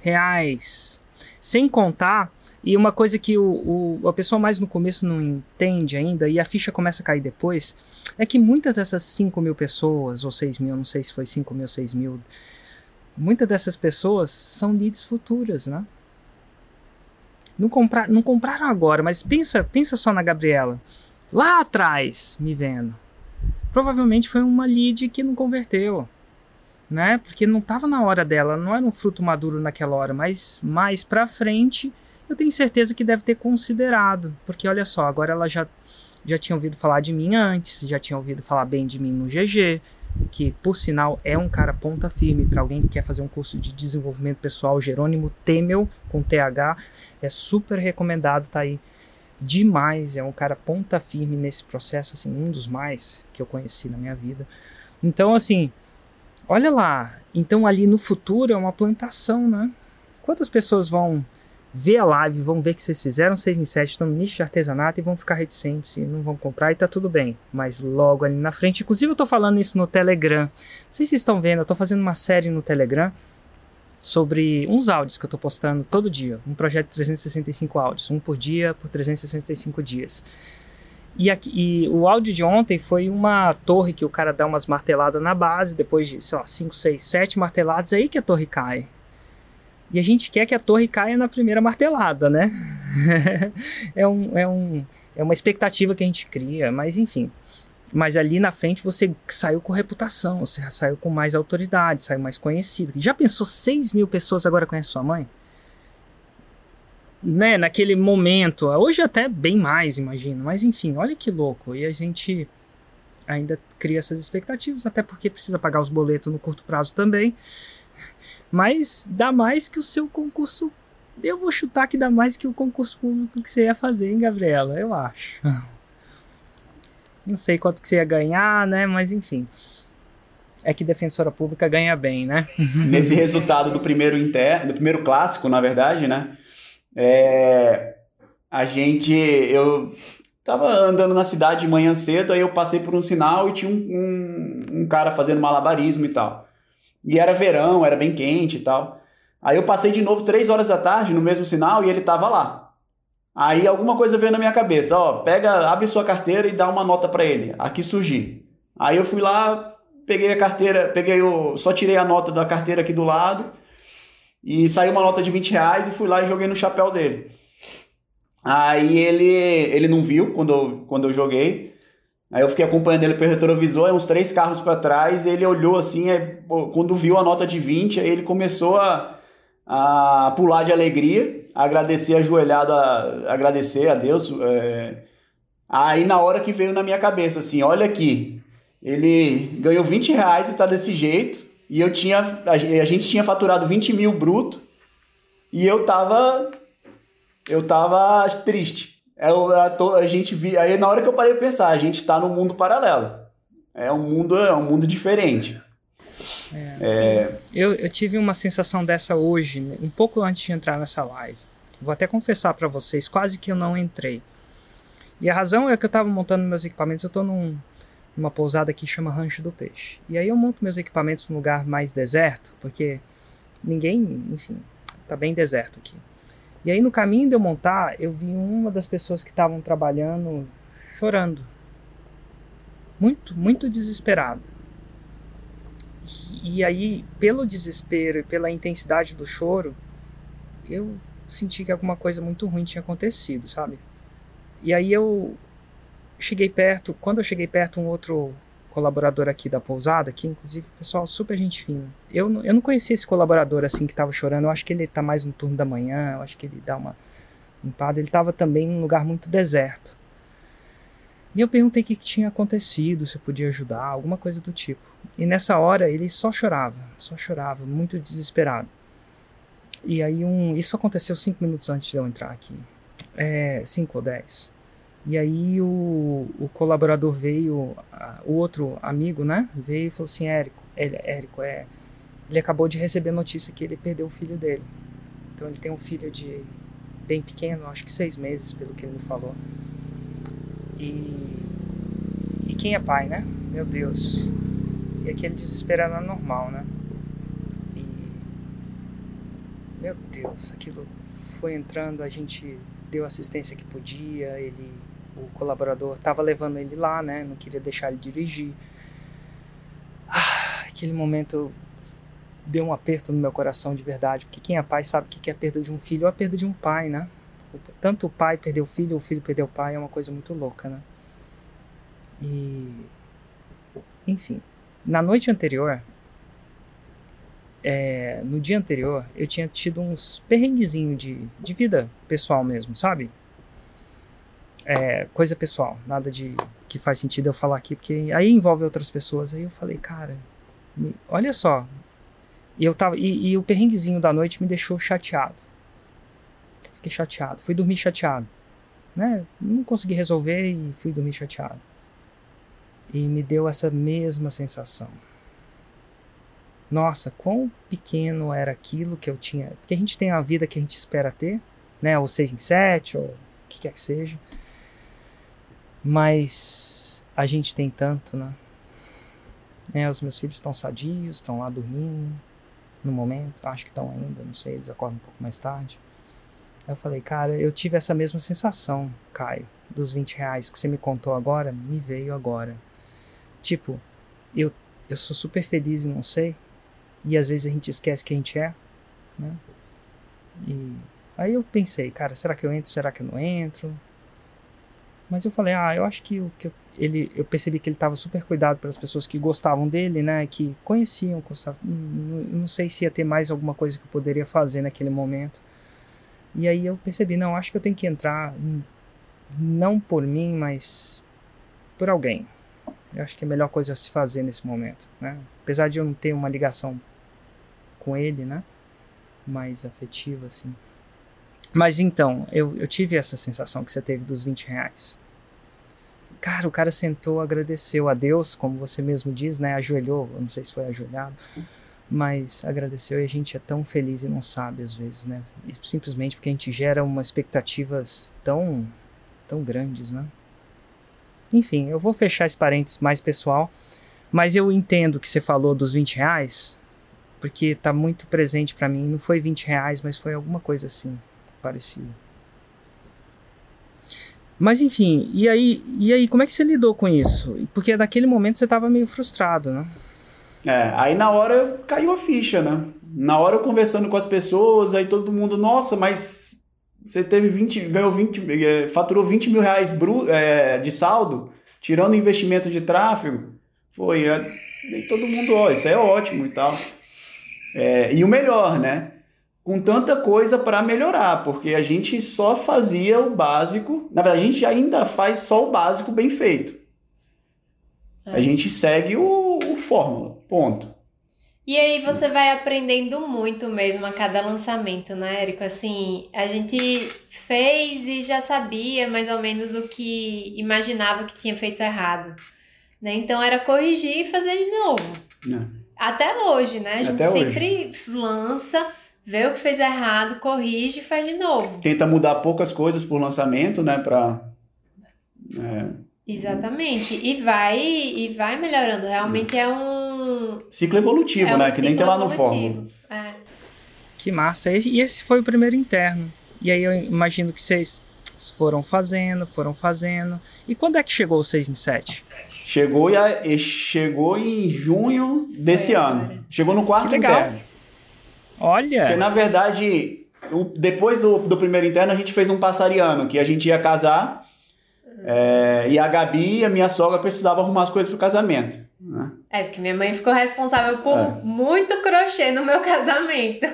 reais. Sem contar, e uma coisa que o, o- a pessoa mais no começo não entende ainda, e a ficha começa a cair depois, é que muitas dessas 5 mil pessoas, ou 6 mil, não sei se foi 5 mil, 6 mil, muitas dessas pessoas são leads futuras, né? Não, compra, não compraram agora, mas pensa, pensa só na Gabriela. Lá atrás, me vendo. Provavelmente foi uma lead que não converteu, né? Porque não estava na hora dela, não era um fruto maduro naquela hora, mas mais pra frente eu tenho certeza que deve ter considerado, porque olha só, agora ela já já tinha ouvido falar de mim antes, já tinha ouvido falar bem de mim no GG, que por sinal é um cara ponta firme para alguém que quer fazer um curso de desenvolvimento pessoal, Jerônimo Temel com TH, é super recomendado, tá aí demais, é um cara ponta firme nesse processo, assim, um dos mais que eu conheci na minha vida. Então, assim, olha lá, então ali no futuro é uma plantação, né? Quantas pessoas vão ver a live, vão ver que vocês fizeram 6 em 7, estão no nicho de artesanato e vão ficar reticentes e não vão comprar e tá tudo bem. Mas logo ali na frente, inclusive eu tô falando isso no Telegram. Não sei se vocês estão vendo, eu tô fazendo uma série no Telegram sobre uns áudios que eu tô postando todo dia. Um projeto de 365 áudios, um por dia por 365 dias. E, aqui, e, o áudio de ontem foi uma torre que o cara dá umas marteladas na base, depois de, sei lá, 5, 6, 7 marteladas, aí que a torre cai. E a gente quer que a torre caia na primeira martelada, né? é, um, é, um, é uma expectativa que a gente cria, mas enfim. Mas ali na frente você saiu com reputação, você saiu com mais autoridade, saiu mais conhecido. Já pensou 6 mil pessoas agora conhecem sua mãe? Né, naquele momento, hoje até bem mais, imagino, mas enfim, olha que louco. E a gente ainda cria essas expectativas, até porque precisa pagar os boletos no curto prazo também. Mas dá mais que o seu concurso. Eu vou chutar que dá mais que o concurso público que você ia fazer, hein, Gabriela? Eu acho. Não sei quanto que você ia ganhar, né? Mas enfim. É que defensora pública ganha bem, né? Nesse resultado do primeiro inter... do primeiro clássico, na verdade, né? É... A gente. Eu tava andando na cidade de manhã cedo, aí eu passei por um sinal e tinha um, um, um cara fazendo malabarismo e tal. E era verão, era bem quente e tal. Aí eu passei de novo três horas da tarde no mesmo sinal e ele tava lá. Aí alguma coisa veio na minha cabeça, ó, pega, abre sua carteira e dá uma nota para ele. Aqui surgi. Aí eu fui lá, peguei a carteira, peguei o, só tirei a nota da carteira aqui do lado e saiu uma nota de 20 reais e fui lá e joguei no chapéu dele. Aí ele, ele não viu quando eu, quando eu joguei. Aí eu fiquei acompanhando ele pelo retrovisor, uns três carros para trás, ele olhou assim, aí, quando viu a nota de 20, aí ele começou a, a pular de alegria, agradecer ajoelhado, a, agradecer a Deus. É... Aí na hora que veio na minha cabeça assim, olha aqui, ele ganhou 20 reais e tá desse jeito, e eu tinha, a gente tinha faturado 20 mil bruto, e eu tava, eu tava triste. É, a, a gente vi, aí na hora que eu parei de pensar, a gente está num mundo paralelo. É um mundo, é um mundo diferente. É, é... Eu, eu tive uma sensação dessa hoje, né, um pouco antes de entrar nessa live. Vou até confessar para vocês, quase que eu não entrei. E a razão é que eu estava montando meus equipamentos, eu estou num, numa pousada que chama Rancho do Peixe. E aí eu monto meus equipamentos num lugar mais deserto, porque ninguém, enfim, tá bem deserto aqui. E aí no caminho de eu montar, eu vi uma das pessoas que estavam trabalhando chorando. Muito, muito desesperada. E aí, pelo desespero e pela intensidade do choro, eu senti que alguma coisa muito ruim tinha acontecido, sabe? E aí eu cheguei perto, quando eu cheguei perto, um outro colaborador aqui da pousada, que inclusive pessoal super gente fina. Eu, eu não conhecia esse colaborador assim que estava chorando, eu acho que ele está mais no turno da manhã, eu acho que ele dá uma limpada. Ele estava também num lugar muito deserto. E eu perguntei o que, tinha acontecido, se eu podia ajudar, alguma coisa do tipo. E nessa hora ele só chorava, só chorava, muito desesperado. E aí um, isso aconteceu cinco minutos antes de eu entrar aqui, é, cinco ou dez. E aí o, o colaborador veio, o outro amigo, né? Veio e falou assim, Érico, ele, Érico, é, ele acabou de receber notícia que ele perdeu o filho dele. Então ele tem um filho de bem pequeno, acho que seis meses, pelo que ele me falou. E, e quem é pai, né? Meu Deus. E aquele desespero era normal, né? E meu Deus, aquilo foi entrando, a gente deu assistência que podia, ele o colaborador estava levando ele lá, né? Não queria deixar ele dirigir. Ah, aquele momento deu um aperto no meu coração de verdade, porque quem é pai sabe que é a perda de um filho ou a perda de um pai, né? Tanto o pai perdeu o filho ou o filho perdeu o pai é uma coisa muito louca, né? E. Enfim. Na noite anterior, é, no dia anterior, eu tinha tido uns perrenguezinhos de, de vida pessoal mesmo, sabe? é, coisa pessoal, nada de que faz sentido eu falar aqui, porque aí envolve outras pessoas. Aí eu falei, cara, olha só. E, eu tava, e, e o perrenguezinho da noite me deixou chateado. Fiquei chateado, fui dormir chateado. Né? Não consegui resolver e fui dormir chateado. E me deu essa mesma sensação. nossa, quão pequeno era aquilo que eu tinha. Porque a gente tem a vida que a gente espera ter, né? Ou seis em sete, ou o que quer que seja. Mas a gente tem tanto, né? É, os meus filhos estão sadios, estão lá dormindo no momento, acho que estão ainda, não sei, eles acordam um pouco mais tarde. Eu falei, cara, eu tive essa mesma sensação, Caio, dos 20 reais que você me contou agora, me veio agora. Tipo, eu, eu sou super feliz e não sei, e às vezes a gente esquece que a gente é, né? E aí eu pensei, cara, será que eu entro, será que eu não entro? Mas eu falei, ah, eu acho que o que eu, ele, eu percebi que ele estava super cuidado pelas pessoas que gostavam dele, né, que conheciam, gostavam, não, não sei se ia ter mais alguma coisa que eu poderia fazer naquele momento. E aí eu percebi, não, acho que eu tenho que entrar, não por mim, mas por alguém. Eu acho que é a melhor coisa a se fazer nesse momento, né? Apesar de eu não ter uma ligação com ele, né, mais afetiva, assim. Mas então, eu, eu tive essa sensação que você teve dos 20 reais. Cara, o cara sentou, agradeceu a Deus, como você mesmo diz, né? Ajoelhou, eu não sei se foi ajoelhado, mas agradeceu e a gente é tão feliz e não sabe às vezes, né? Simplesmente porque a gente gera umas expectativas tão, tão grandes, né? Enfim, eu vou fechar esse parênteses mais pessoal, mas eu entendo que você falou dos 20 reais, porque tá muito presente para mim. Não foi 20 reais, mas foi alguma coisa assim parecido. Mas enfim, e aí, e aí, como é que você lidou com isso? Porque naquele momento você estava meio frustrado, né? É, aí na hora caiu a ficha, né? Na hora eu conversando com as pessoas, aí todo mundo, nossa, mas você teve 20, ganhou 20, é, faturou 20 mil reais bru, é, de saldo, tirando o investimento de tráfego. Foi, é, todo mundo, ó, isso é ótimo e tal. É, e o melhor, né? com tanta coisa para melhorar, porque a gente só fazia o básico. Na verdade, a gente ainda faz só o básico bem feito. A gente segue o, o fórmula, ponto. E aí você vai aprendendo muito mesmo a cada lançamento, né, Érico? Assim, a gente fez e já sabia mais ou menos o que imaginava que tinha feito errado. Né? Então era corrigir e fazer de novo. É. Até hoje, né? A gente Até sempre hoje. lança vê o que fez errado, corrige e faz de novo. Tenta mudar poucas coisas por lançamento, né, para é... Exatamente. E vai e vai melhorando. Realmente é um ciclo evolutivo, é um né, que nem tem lá no fórum. É. Que massa. E esse foi o primeiro interno. E aí eu imagino que vocês foram fazendo, foram fazendo. E quando é que chegou o 6 em 7? Chegou, e chegou em junho desse ano. Chegou no quarto interno. Olha! Porque, na verdade, depois do, do primeiro interno, a gente fez um passariano, que a gente ia casar, é, e a Gabi, a minha sogra, precisava arrumar as coisas pro casamento. Né? É, porque minha mãe ficou responsável por é. muito crochê no meu casamento.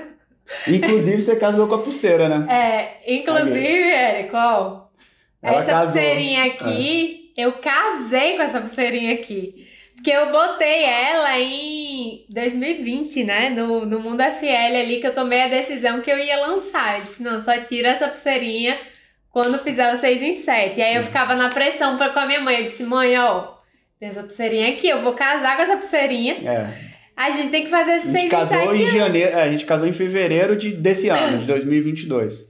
Inclusive, você casou com a pulseira, né? É, inclusive, Érico, ó, essa casou. pulseirinha aqui, é. eu casei com essa pulseirinha aqui. Porque eu botei ela em 2020, né? No, no Mundo FL ali, que eu tomei a decisão que eu ia lançar. Eu disse, não, só tira essa pulseirinha quando fizer o 6 em 7. E aí eu uhum. ficava na pressão pra, com a minha mãe. Eu disse, mãe, ó, tem essa pulseirinha aqui, eu vou casar com essa pulseirinha. É. A gente tem que fazer esse 6 em 7. casou em janeiro, é, a gente casou em fevereiro de, desse ano, de 2022.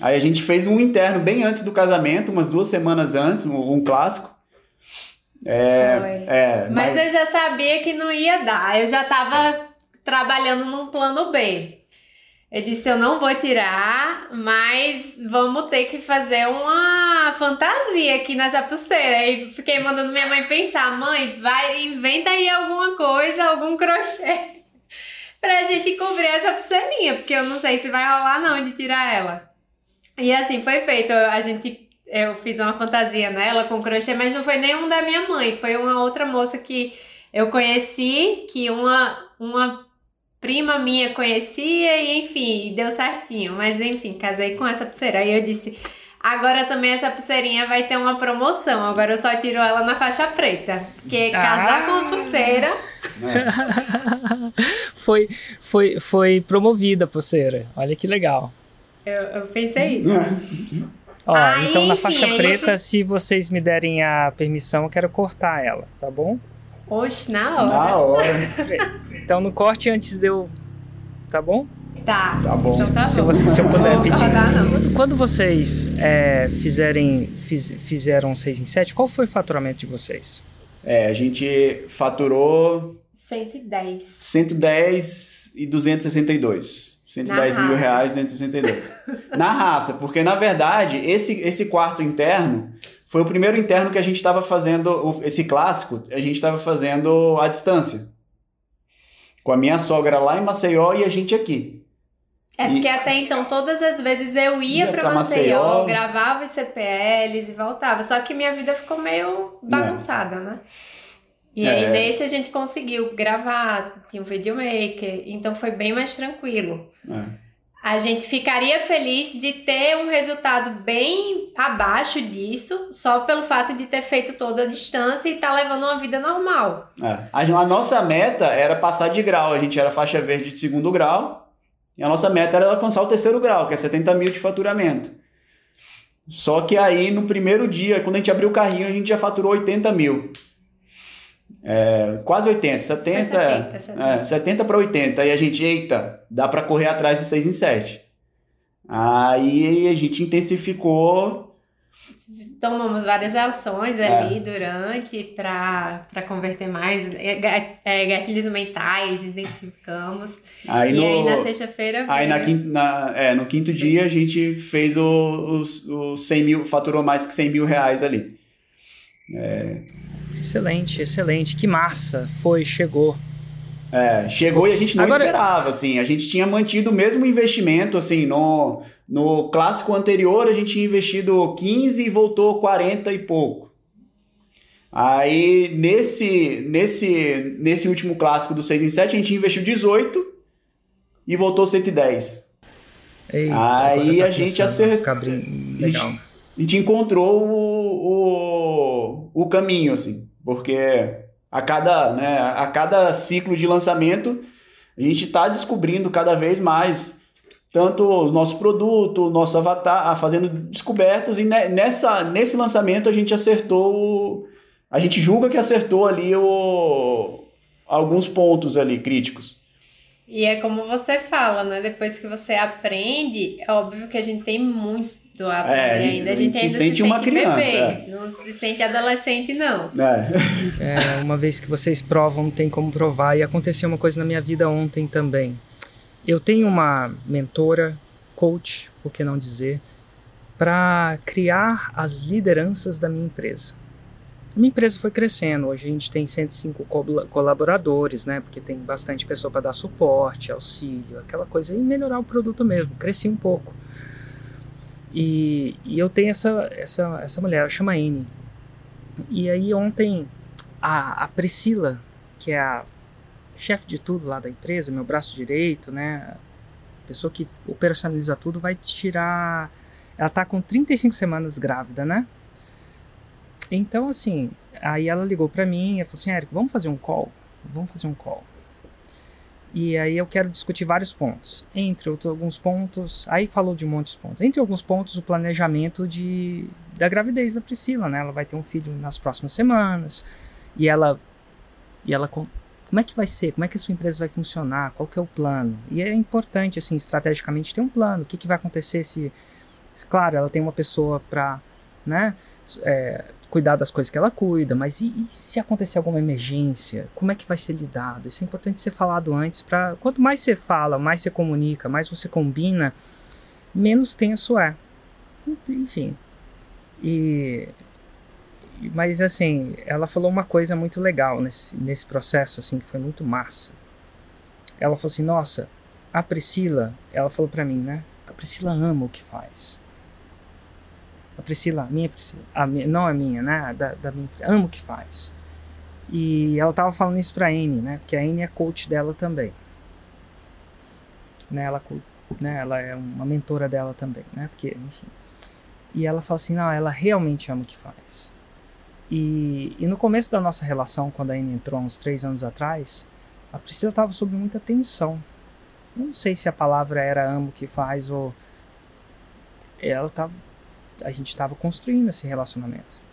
Aí a gente fez um interno bem antes do casamento, umas duas semanas antes, um, um clássico. É, é, mas... mas eu já sabia que não ia dar. Eu já estava trabalhando num plano B. Eu disse: eu não vou tirar, mas vamos ter que fazer uma fantasia aqui nessa pulseira. Aí fiquei mandando minha mãe pensar: mãe, vai, inventa aí alguma coisa, algum crochê, pra gente cobrir essa pulseirinha, porque eu não sei se vai rolar não de tirar ela. E assim foi feito. A gente eu fiz uma fantasia nela com crochê, mas não foi nenhum da minha mãe, foi uma outra moça que eu conheci, que uma, uma prima minha conhecia e enfim, deu certinho. Mas enfim, casei com essa pulseira. Aí eu disse, agora também essa pulseirinha vai ter uma promoção. Agora eu só tiro ela na faixa preta. Porque ah. casar com a pulseira. foi, foi, foi promovida a pulseira. Olha que legal. Eu, eu pensei isso. Ó, aí, então na faixa preta, fiz... se vocês me derem a permissão, eu quero cortar ela, tá bom? Oxe, na hora. Na hora. Então no corte antes eu. Tá bom? Tá. Tá bom. Então tá Se, bom. você, se eu puder Vou pedir. rodar, não. Quando, quando vocês é, fizerem, fiz- fizeram 6 em 7, qual foi o faturamento de vocês? É, a gente faturou 110. 110 e 262. 110 Na mil raça. reais e 262. na raça, porque na verdade esse, esse quarto interno foi o primeiro interno que a gente estava fazendo, esse clássico, a gente estava fazendo à distância. Com a minha sogra lá em Maceió e a gente aqui. É E- porque até então, todas as vezes eu ia, Ia pra pra Maceió, Maceió. gravava os CPLs e voltava. Só que minha vida ficou meio bagunçada, né? E aí É. nesse a gente conseguiu gravar, tinha um videomaker, então foi bem mais tranquilo. É. A gente ficaria feliz de ter um resultado bem abaixo disso, só pelo fato de ter feito toda a distância e estar levando uma vida normal. É. A, a nossa meta era passar de grau, a gente era faixa verde de segundo grau, e a nossa meta era alcançar o terceiro grau, que é 70 mil de faturamento. Só que aí, no primeiro dia, quando a gente abriu o carrinho, a gente já faturou 80 mil. É, quase 80, 70, Foi 70, 70. É, 70 para 80. Aí a gente, eita, dá para correr atrás do 6 em 7. Aí a gente intensificou Tomamos várias ações É. ali durante para converter mais é, é, gatilhos mentais, intensificamos. Aí e no, aí na sexta-feira Aí na veio- quin- na- é, no quinto dia a gente fez o, o, o 100 mil, faturou mais que 100 mil reais ali. Excelente, excelente. Que massa. Foi, chegou. É, chegou e a gente não Agora- esperava, assim, a gente tinha mantido o mesmo investimento, assim, no, no clássico anterior a gente tinha investido 15 e voltou 40 e pouco. Aí, nesse, nesse, nesse último clássico do 6 em 7, a gente investiu 18 e voltou 110. Eita, Aí tá a gente a acertou- brin- Legal. a gente encontrou o, o, o caminho, assim, porque a cada, né, a cada ciclo de lançamento a gente está descobrindo cada vez mais tanto o nosso produto, o nosso avatar, fazendo descobertas e ne- nessa, nesse lançamento a gente acertou, a gente julga que acertou ali o, alguns pontos ali críticos. E é como você fala, né? Depois que você aprende, é óbvio que a gente tem muito a É, a gente- ainda. A gente se ainda sente uma criança, bebê, é. não se sente adolescente, não. É. É, uma vez que vocês provam, não tem como provar. E aconteceu uma coisa na minha vida ontem também. Eu tenho uma mentora, coach, por que não dizer, para criar as lideranças da minha empresa. Minha empresa foi crescendo, hoje a gente tem 105 col- colaboradores, né? Porque tem bastante pessoa para dar suporte, auxílio, aquela coisa, e melhorar o produto mesmo. Cresci um pouco. E, e eu tenho essa, essa, essa mulher, ela chama Anne. E aí ontem a, a Priscila, que é a chefe de tudo lá da empresa, meu braço direito, né? Pessoa que operacionaliza tudo vai tirar. Ela tá com 35 semanas grávida, né? Então, assim, aí ela ligou pra mim e falou assim: Érico, vamos fazer um call? Vamos fazer um call. E aí eu quero discutir vários pontos. Entre outros alguns pontos, aí falou de um monte de pontos. Entre alguns pontos, o planejamento de, da gravidez da Priscila, né? Ela vai ter um filho nas próximas semanas. E ela e ela com- como é que vai ser? Como é que a sua empresa vai funcionar? Qual que é o plano? E é importante assim, estrategicamente ter um plano. O que, que vai acontecer se claro, ela tem uma pessoa para, né, é, cuidar das coisas que ela cuida, mas e, e se acontecer alguma emergência? Como é que vai ser lidado? Isso é importante ser falado antes para quanto mais você fala, mais você comunica, mais você combina, menos tenso é. Enfim. E mas assim, ela falou uma coisa muito legal nesse, nesse processo assim, que foi muito massa. Ela falou assim: "Nossa, a Priscila, ela falou pra mim, né? A Priscila ama o que faz. A Priscila, a minha Priscila, a minha, não a minha, né? Da, da minha, ama o que faz. E ela tava falando isso pra Anne, né? Porque a Anne é coach dela também. Né? Ela, né? ela é uma mentora dela também, né? Porque, enfim. E ela fala assim, não, ela realmente ama o que faz. E, e no começo da nossa relação, quando a Anne entrou, uns três anos atrás, a Priscila estava sob muita tensão. Não sei se a palavra era amo o que faz ou ela tava a gente estava construindo esse relacionamento.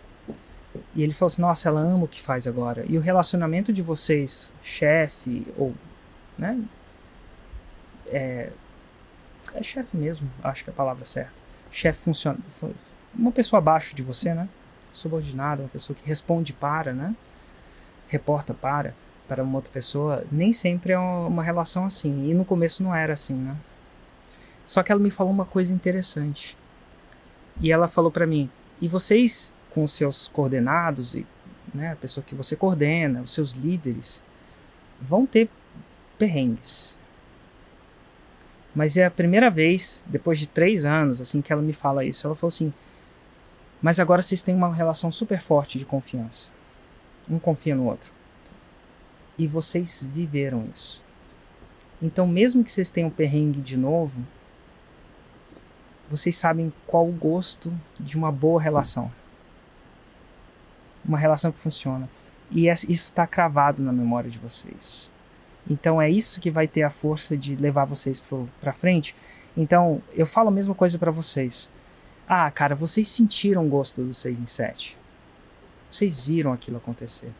E ele falou assim: "Nossa, ela ama o que faz agora". E o relacionamento de vocês, chefe ou né? É, é chefe mesmo, acho que é a palavra certa. Chefe funciona, uma pessoa abaixo de você, né? Subordinada, uma pessoa que responde para, né? Reporta para para uma outra pessoa, nem sempre é uma relação assim. E no começo não era assim, né? Só que ela me falou uma coisa interessante. E ela falou para mim: "E vocês com seus coordenados e né, a pessoa que você coordena, os seus líderes, vão ter perrengues. Mas é a primeira vez, depois de três anos, assim, que ela me fala isso. Ela falou assim: Mas agora vocês têm uma relação super forte de confiança. Um confia no outro. E vocês viveram isso. Então, mesmo que vocês tenham perrengue de novo, vocês sabem qual o gosto de uma boa relação. Uma relação que funciona. E isso está cravado na memória de vocês. Então é isso que vai ter a força de levar vocês para frente. Então eu falo a mesma coisa para vocês. Ah, cara, vocês sentiram o gosto do 6 em 7. Vocês viram aquilo acontecer.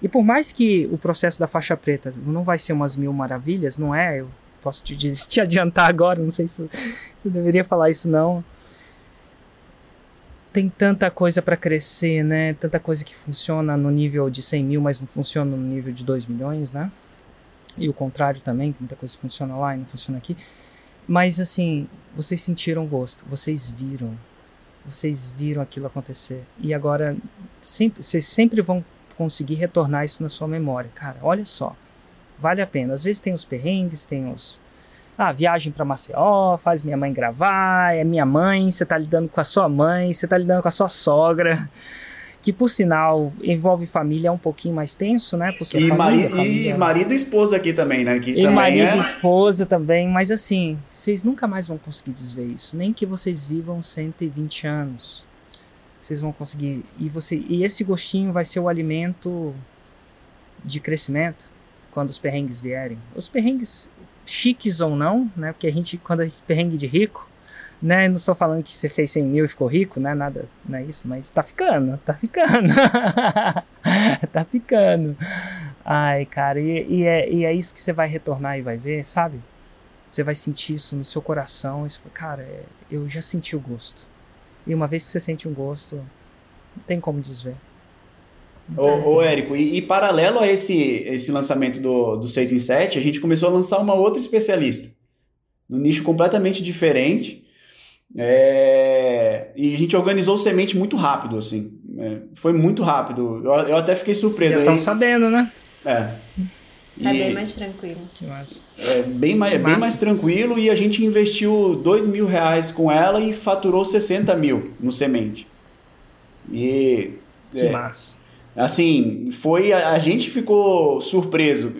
E por mais que o processo da faixa preta não vai ser umas mil maravilhas, não é? Eu posso te, te adiantar agora, não sei se eu deveria falar isso não. Tem tanta coisa para crescer, né? Tanta coisa que funciona no nível de 100 mil, mas não funciona no nível de 2 milhões, né? E o contrário também, muita coisa funciona lá e não funciona aqui. Mas assim, vocês sentiram gosto, vocês viram, vocês viram aquilo acontecer. E agora sempre, vocês sempre vão conseguir retornar isso na sua memória. Cara, olha só, vale a pena. Às vezes tem os perrengues, tem os. Ah, viagem para Maceió, faz minha mãe gravar, é minha mãe, você tá lidando com a sua mãe, você tá lidando com a sua sogra que por sinal envolve família é um pouquinho mais tenso, né? Porque e, família, família... e marido e esposa aqui também, né? Que e marido é... e esposa também, mas assim, vocês nunca mais vão conseguir desver isso, nem que vocês vivam 120 anos. Vocês vão conseguir e você e esse gostinho vai ser o alimento de crescimento quando os perrengues vierem. Os perrengues chiques ou não, né? Porque a gente quando a gente perrengue de rico, né? Não estou falando que você fez 100 mil e ficou rico, né? Nada, não é isso, mas tá ficando, tá ficando. tá ficando. Ai, cara, e, e, é, e é isso que você vai retornar e vai ver, sabe? Você vai sentir isso no seu coração. Isso, cara, é, eu já senti o gosto. E uma vez que você sente um gosto, não tem como desver. Ô, ô Érico, e, e, paralelo a esse, esse lançamento do, do 6 em 7, a gente começou a lançar uma outra especialista. Num nicho completamente diferente é... E a gente organizou o semente muito rápido, assim. É, foi muito rápido. Eu, eu, até fiquei surpreso. Vocês já estão sabendo, né? É. E... É bem mais tranquilo. Que massa. É bem mais, é bem mais tranquilo e a gente investiu dois mil reais com ela e faturou 60 mil no semente. E. Que é, massa. Assim, foi. A, a, gente ficou surpreso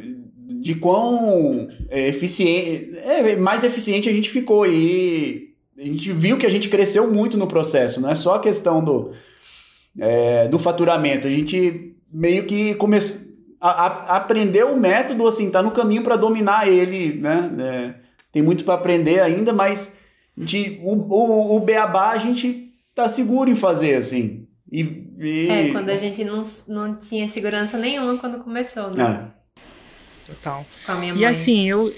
de quão eficiente. É, mais eficiente a gente ficou. E a gente viu que a gente cresceu muito no processo, não é só a questão do, é, do faturamento, a gente meio que começou aprendeu o método, assim, tá no caminho para dominar ele, né? É, tem muito para aprender ainda, mas de, o, o, o beabá a gente tá seguro em fazer, assim. E, e... É, quando a gente não, não tinha segurança nenhuma quando começou, né? É. Total. Com a minha mãe. E assim, eu,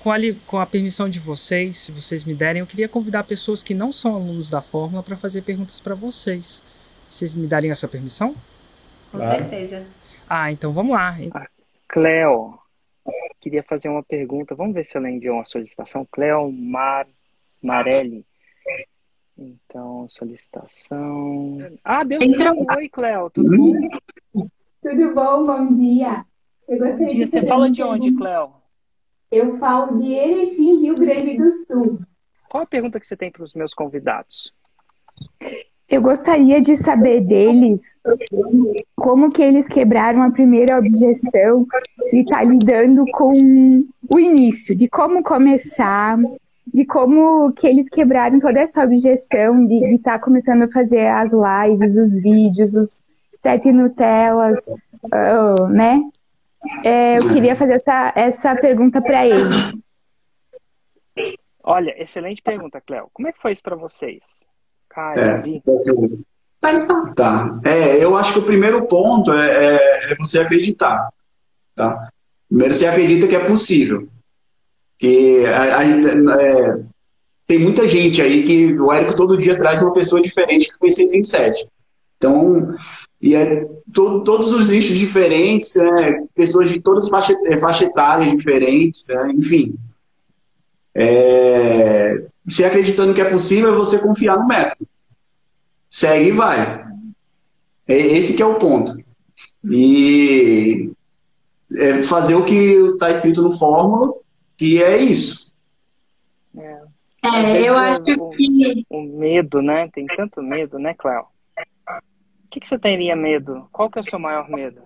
com a, com a permissão de vocês, se vocês me derem, eu queria convidar pessoas que não são alunos da Fórmula para fazer perguntas para vocês. Vocês me darem essa permissão? Com claro. certeza. Ah, então vamos lá. A Cleo, queria fazer uma pergunta. Vamos ver se ela enviou uma solicitação. Cleo Mar Marelli. Então, solicitação. Ah, deu então, certo. Oi, Cleo, tudo bom? Tudo bom, bom dia. Eu gostaria bom dia. Você fala de onde, Cleo? Eu falo de Erechim, Rio Grande do Sul. Qual a pergunta que você tem para os meus convidados? Eu gostaria de saber deles como que eles quebraram a primeira objeção e tá lidando com o início, de como começar, de como que eles quebraram toda essa objeção de estar tá começando a fazer as lives, os vídeos, os sete Nutellas, uh, né? É, eu queria fazer essa, essa pergunta para eles. Olha, excelente pergunta, Cléo. Como é que foi isso para vocês? Caio, é? Tá. É, eu acho que o primeiro ponto é, é, é, você acreditar. Tá? Primeiro, você acredita que é possível. Que a, a, é, tem muita gente aí que o Érico todo dia traz uma pessoa diferente que foi 6 em 7. Então, e é todo, todos os nichos diferentes, é, pessoas de todas as faixa, é, faixa etárias diferentes, é, enfim. É, se acreditando que é possível, é você confiar no método. Segue e vai. É esse que é o ponto. E é fazer o que está escrito no fórmula, que é isso. É, é eu acho que. O medo, né? Tem tanto medo, né, Cléo? O que, que você teria medo? Qual que é o seu maior medo?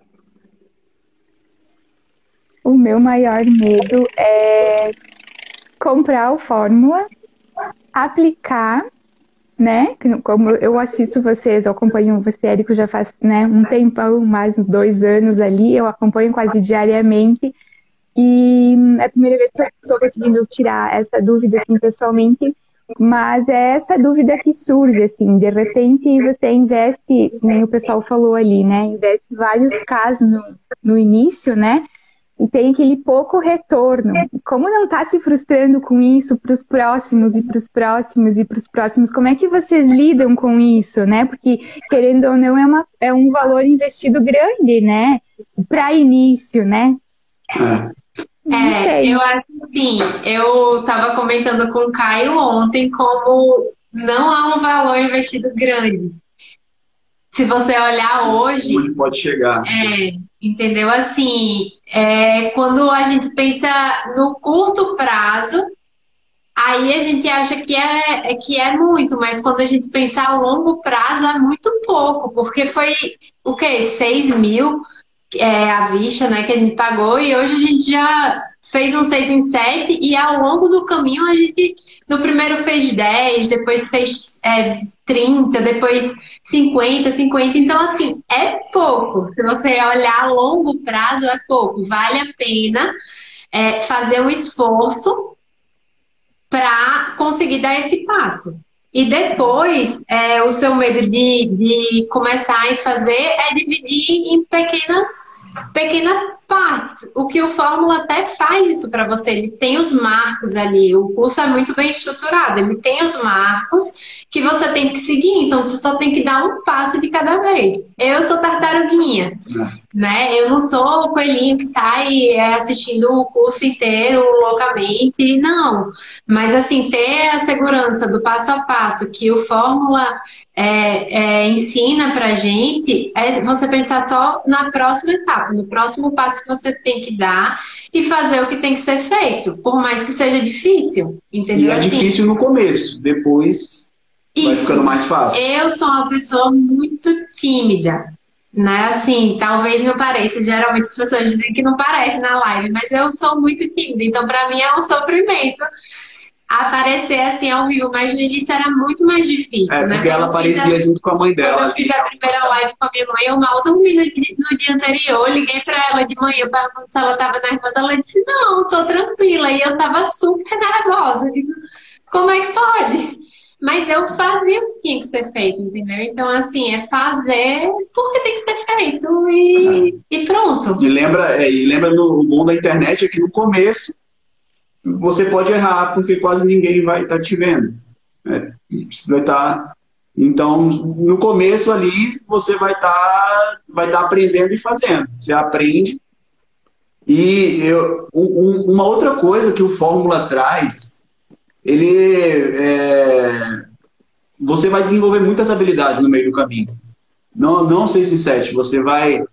O meu maior medo é comprar o Fórmula, aplicar, né? Como eu assisto vocês, eu acompanho você, Érico, já faz né, um tempão, mais uns dois anos ali, eu acompanho quase diariamente. E é a primeira vez que eu estou conseguindo tirar essa dúvida, assim, pessoalmente, mas é essa dúvida que surge, assim, de repente você investe, nem o pessoal falou ali, né? Investe vários casos no, no início, né? E tem aquele pouco retorno. Como não está se frustrando com isso para os próximos e para os próximos e para os próximos? Como é que vocês lidam com isso, né? Porque, querendo ou não, é, uma, é um valor investido grande, né? Para início, né? É. É, eu acho assim, eu estava comentando com o Caio ontem como não há um valor investido grande. Se você olhar hoje. Onde pode chegar. É, entendeu? Assim, é, quando a gente pensa no curto prazo, aí a gente acha que é, é, que é muito, mas quando a gente pensa a longo prazo é muito pouco, porque foi o quê? 6 mil é, à vista, né, que a gente pagou, e hoje a gente já fez um 6 em 7, e ao longo do caminho a gente, no primeiro fez 10, depois fez é, 30, depois 50, 50, então assim, é pouco. Se você olhar a longo prazo, é pouco. Vale a pena é, fazer um esforço para conseguir dar esse passo. E depois, é, o seu medo de, de começar e fazer é dividir em pequenas pequenas partes. O que o Fórmula até faz isso para você. Ele tem os marcos ali. O curso é muito bem estruturado. Ele tem os marcos que você tem que seguir. Então você só tem que dar um passo de cada vez. Eu sou tartaruguinha, né? Eu não sou o coelhinho que sai é, assistindo o curso inteiro loucamente. Não. Mas assim ter a segurança do passo a passo que o Fórmula é, é, ensina para gente é você pensar só na próxima etapa, no próximo passo que você tem que dar e fazer o que tem que ser feito, por mais que seja difícil, entendeu? E é assim, difícil no começo, depois isso, vai ficando mais fácil. Eu sou uma pessoa muito tímida, né? Assim, talvez não pareça, geralmente as pessoas dizem que não parece na live, mas eu sou muito tímida, então para mim é um sofrimento aparecer assim ao vivo, mas no início era muito mais difícil, é, né? Porque ela aparecia a... junto com a mãe dela. Quando eu fiz a primeira live com a minha mãe, eu mal dormi no, no dia anterior, liguei pra ela de manhã, perguntando se ela tava nervosa, ela disse, não, tô tranquila, e eu tava super nervosa, eu digo, como é que pode? Mas eu fazia o que tinha que ser feito, entendeu? Então, assim, é fazer porque tem que ser feito e, e pronto. E lembra, é, e lembra no o bom da internet é que no começo você pode errar porque quase ninguém vai estar tá te vendo. Né? Vai estar. Tá... Então, no começo ali, você vai estar tá, vai tá aprendendo e fazendo. Você aprende. E eu, um, uma outra coisa que o Fórmula traz, ele é, você vai desenvolver muitas habilidades no meio do caminho. Não, não 6 e 7. Você vai.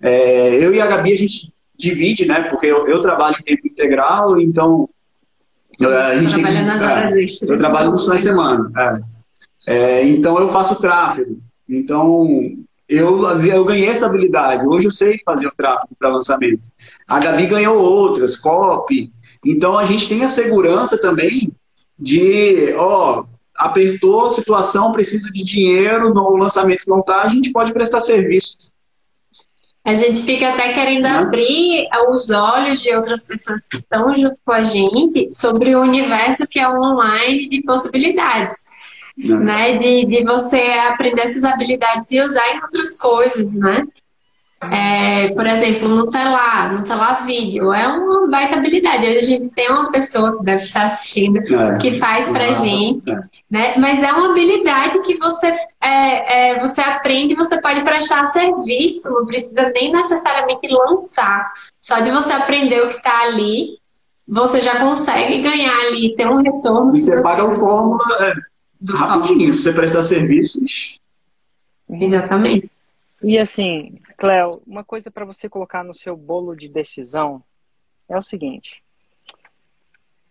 É, eu e a Gabi, a gente divide, né? Porque eu, eu trabalho em tempo integral, então eu, a gente tem nas horas é, extras. Eu trabalho no final de semana. É. é. então eu faço tráfego. Então eu, eu ganhei essa habilidade. Hoje eu sei fazer o tráfego para lançamento. A Gabi ganhou outras, copy. Então a gente tem a segurança também de, ó, apertou a situação, preciso de dinheiro, no lançamento não tá, a gente pode prestar serviço. A gente fica até querendo uhum. abrir os olhos de outras pessoas que estão junto com a gente sobre o universo que é o online de possibilidades. Né? De, de você aprender essas habilidades e usar em outras coisas, né? É, por exemplo, no telar, no telar vídeo, é uma baita habilidade. A gente tem uma pessoa que deve estar assistindo é, que faz pra gente, é. né? Mas é uma habilidade que você, é, é, você aprende e você pode prestar serviço, não precisa nem necessariamente lançar. Só de você aprender o que está ali, você já consegue ganhar ali, ter um retorno. E você paga o fórmula é, rapidinho, se você prestar serviços. Exatamente. E assim, Cléo, uma coisa para você colocar no seu bolo de decisão é o seguinte: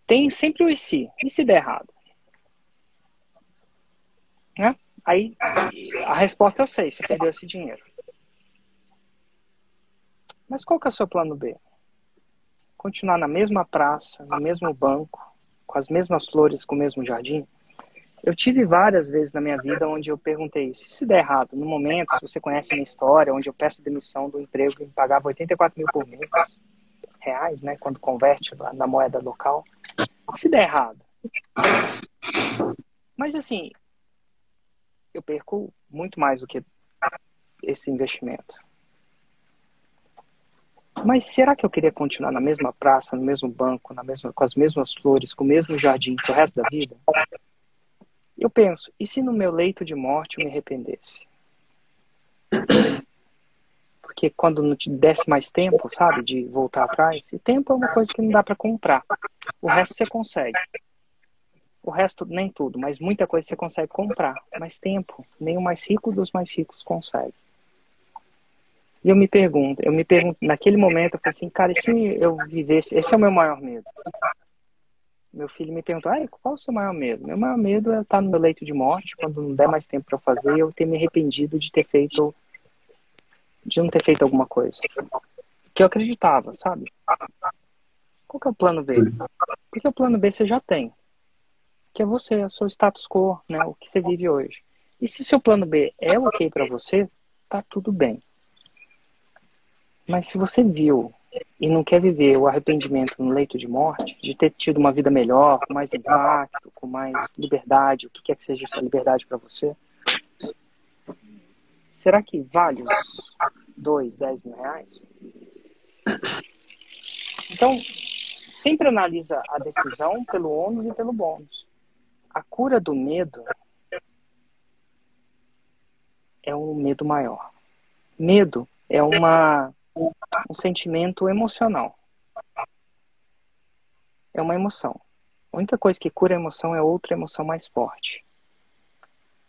tem sempre o e se. E se der errado? Né? Aí a resposta eu sei, você perdeu esse dinheiro. Mas qual que é o seu plano B? Continuar na mesma praça, no mesmo banco, com as mesmas flores, com o mesmo jardim? Eu tive várias vezes na minha vida onde eu perguntei, se se der errado, no momento, se você conhece minha história, onde eu peço demissão do emprego e me pagava 84 mil por mês, reais, né, quando converte na moeda local, se der errado. Mas assim, eu perco muito mais do que esse investimento. Mas será que eu queria continuar na mesma praça, no mesmo banco, na mesma, com as mesmas flores, com o mesmo jardim pro resto da vida? Eu penso, e se no meu leito de morte eu me arrependesse? Porque quando não te desse mais tempo, sabe, de voltar atrás, e tempo é uma coisa que não dá para comprar. O resto você consegue. O resto, nem tudo, mas muita coisa você consegue comprar. Mas tempo, nem o mais rico dos mais ricos consegue. E eu me pergunto, eu me pergunto, naquele momento eu falei assim, cara, e se eu vivesse, esse é o meu maior medo meu filho me perguntou, ah, qual é o seu maior medo? Meu maior medo é estar no meu leito de morte, quando não der mais tempo para fazer, eu ter me arrependido de ter feito, de não ter feito alguma coisa. Que eu acreditava, sabe? Qual que é o plano B? Porque o plano B você já tem. Que é você, é o seu status quo, né? O que você vive hoje. E se seu plano B é ok para você, tá tudo bem. Mas se você viu e não quer viver o arrependimento no leito de morte, de ter tido uma vida melhor, com mais impacto, com mais liberdade, o que quer que seja essa liberdade para você, será que vale os 2, 10 mil reais? Então, sempre analisa a decisão pelo ônus e pelo bônus. A cura do medo é um medo maior. Medo é uma um sentimento emocional. É uma emoção. A única coisa que cura a emoção é outra emoção mais forte.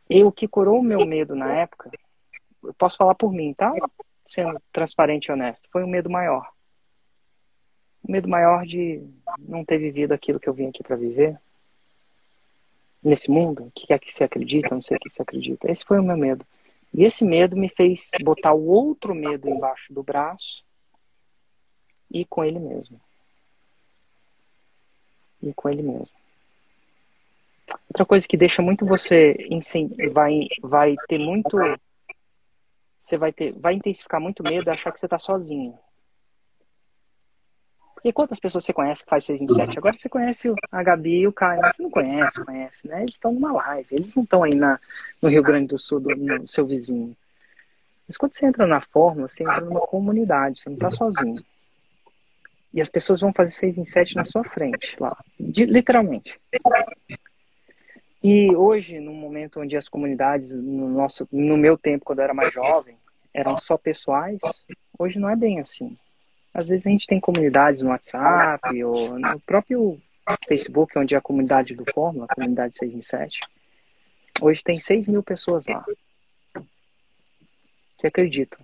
E o que curou o meu medo na época, eu posso falar por mim, tá? Sendo transparente e honesto, foi um medo maior. Um medo maior de não ter vivido aquilo que eu vim aqui para viver. Nesse mundo, o que é que você acredita, não sei o que você acredita. Esse foi o meu medo. E esse medo me fez botar o outro medo embaixo do braço e com ele mesmo. E com ele mesmo. Outra coisa que deixa muito você vai vai ter muito você vai ter vai intensificar muito medo é achar que você está sozinho. Porque quantas pessoas você conhece que faz 6 em 7? Agora você conhece a Gabi e o Caio, mas você não conhece, conhece, né? Eles estão numa live, eles não estão aí na, no Rio Grande do Sul, do, no seu vizinho. Mas quando você entra na fórmula, você entra numa comunidade, você não está sozinho. E as pessoas vão fazer 6 em 7 na sua frente, lá. De, literalmente. E hoje, num momento onde as comunidades, no, nosso, no meu tempo, quando eu era mais jovem, eram só pessoais, hoje não é bem assim. Às vezes a gente tem comunidades no WhatsApp ou no próprio Facebook, onde é a comunidade do Fórmula, a comunidade 6 em 7. Hoje tem 6 mil pessoas lá que acreditam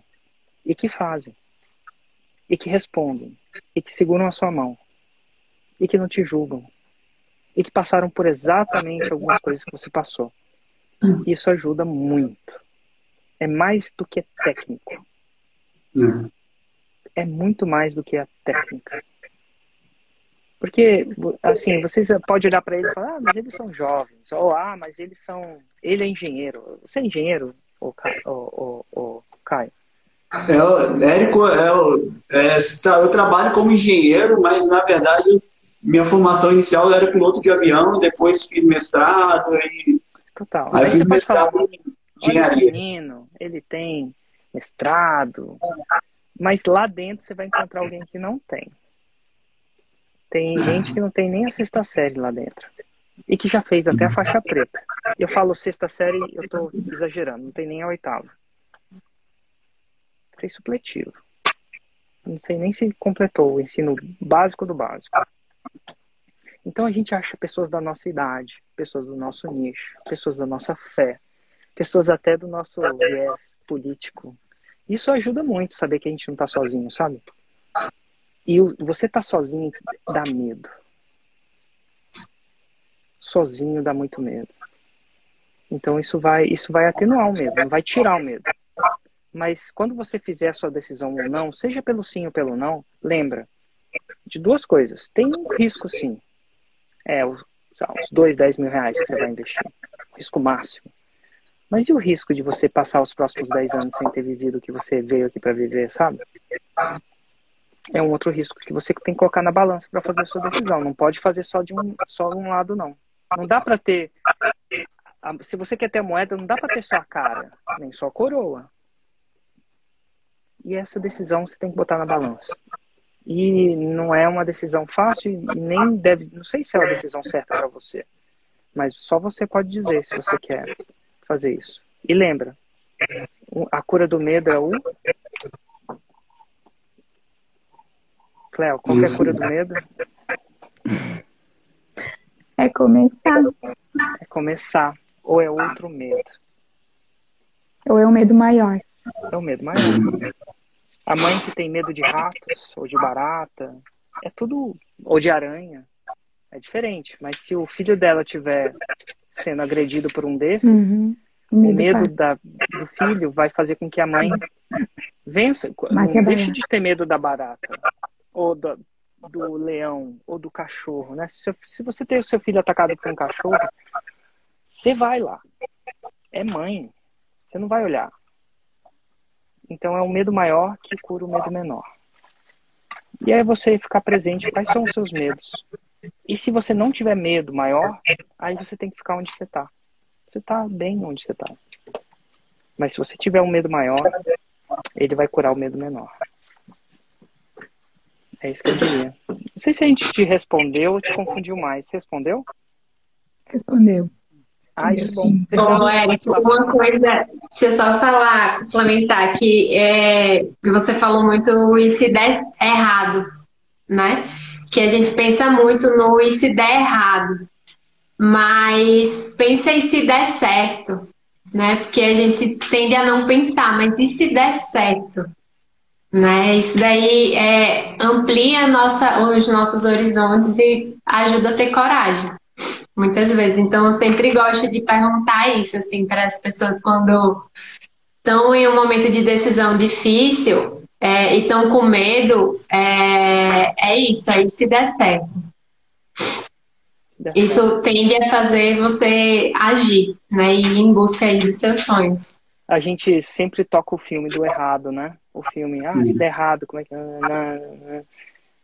e que fazem e que respondem e que seguram a sua mão e que não te julgam e que passaram por exatamente algumas coisas que você passou. Isso ajuda muito. É mais do que técnico. Uhum é muito mais do que a técnica. Porque, assim, vocês podem olhar para eles e falar, ah, mas eles são jovens, ou ah, mas eles são. Ele é engenheiro. Você é engenheiro, ou Caio? Ou, Caio? É, o Érico, é, o, é, eu trabalho como engenheiro, mas na verdade minha formação inicial era piloto de avião, depois fiz mestrado e. Total. Aí, aí fiz mestrado falar, em engenharia. Menino, ele tem mestrado, mas lá dentro você vai encontrar alguém que não tem. Tem gente que não tem nem a sexta série lá dentro. E que já fez até a faixa preta. Eu falo sexta série, eu tô exagerando, não tem nem a oitava. Fez supletivo. Não sei nem se completou o ensino básico do básico. Então a gente acha pessoas da nossa idade, pessoas do nosso nicho, pessoas da nossa fé, pessoas até do nosso viés político. Isso ajuda muito saber que a gente não está sozinho, sabe? E você tá sozinho dá medo. Sozinho dá muito medo. Então isso vai, isso vai atenuar o medo, vai tirar o medo. Mas quando você fizer a sua decisão ou não, seja pelo sim ou pelo não, lembra de duas coisas. Tem um risco sim. É, os, os dois, dez mil reais que você vai investir. Risco máximo. Mas e o risco de você passar os próximos 10 anos sem ter vivido o que você veio aqui para viver, sabe? É um outro risco que você tem que colocar na balança para fazer a sua decisão. Não pode fazer só de um, só um lado, não. Não dá para ter. Se você quer ter a moeda, não dá para ter só a cara, nem só a coroa. E essa decisão você tem que botar na balança. E não é uma decisão fácil nem deve. Não sei se é a decisão certa para você. Mas só você pode dizer se você quer fazer isso. E lembra, a cura do medo é o. Cléo, qual é a cura do medo? É começar. É começar. Ou é outro medo? Ou é um medo maior? É o um medo maior. A mãe que tem medo de ratos ou de barata, é tudo. ou de aranha, é diferente. Mas se o filho dela tiver sendo agredido por um desses, uhum. o medo da, do filho vai fazer com que a mãe vença. Não deixe de ter medo da barata, ou do, do leão, ou do cachorro. Né? Se, se você tem o seu filho atacado por um cachorro, você vai lá. É mãe. Você não vai olhar. Então é o medo maior que cura o medo menor. E aí você ficar presente quais são os seus medos. E se você não tiver medo maior, aí você tem que ficar onde você está. Você está bem onde você está. Mas se você tiver um medo maior, ele vai curar o medo menor. É isso que eu diria. Não sei se a gente te respondeu ou te confundiu mais. Você respondeu? Respondeu. Ai, que bom. Bom, Érico, uma coisa, deixa eu só falar, complementar, que é, você falou muito e se der errado, né? Que a gente pensa muito no e se der errado, mas pensa e se der certo, né? Porque a gente tende a não pensar, mas e se der certo? Né? Isso daí é, amplia nossa, os nossos horizontes e ajuda a ter coragem, muitas vezes. Então, eu sempre gosto de perguntar isso assim para as pessoas quando estão em um momento de decisão difícil, é, e estão com medo, é, é isso, aí se der certo. Isso tende a fazer você agir, né? E ir em busca aí dos seus sonhos. A gente sempre toca o filme do errado, né? O filme, ah, se der errado, como é que.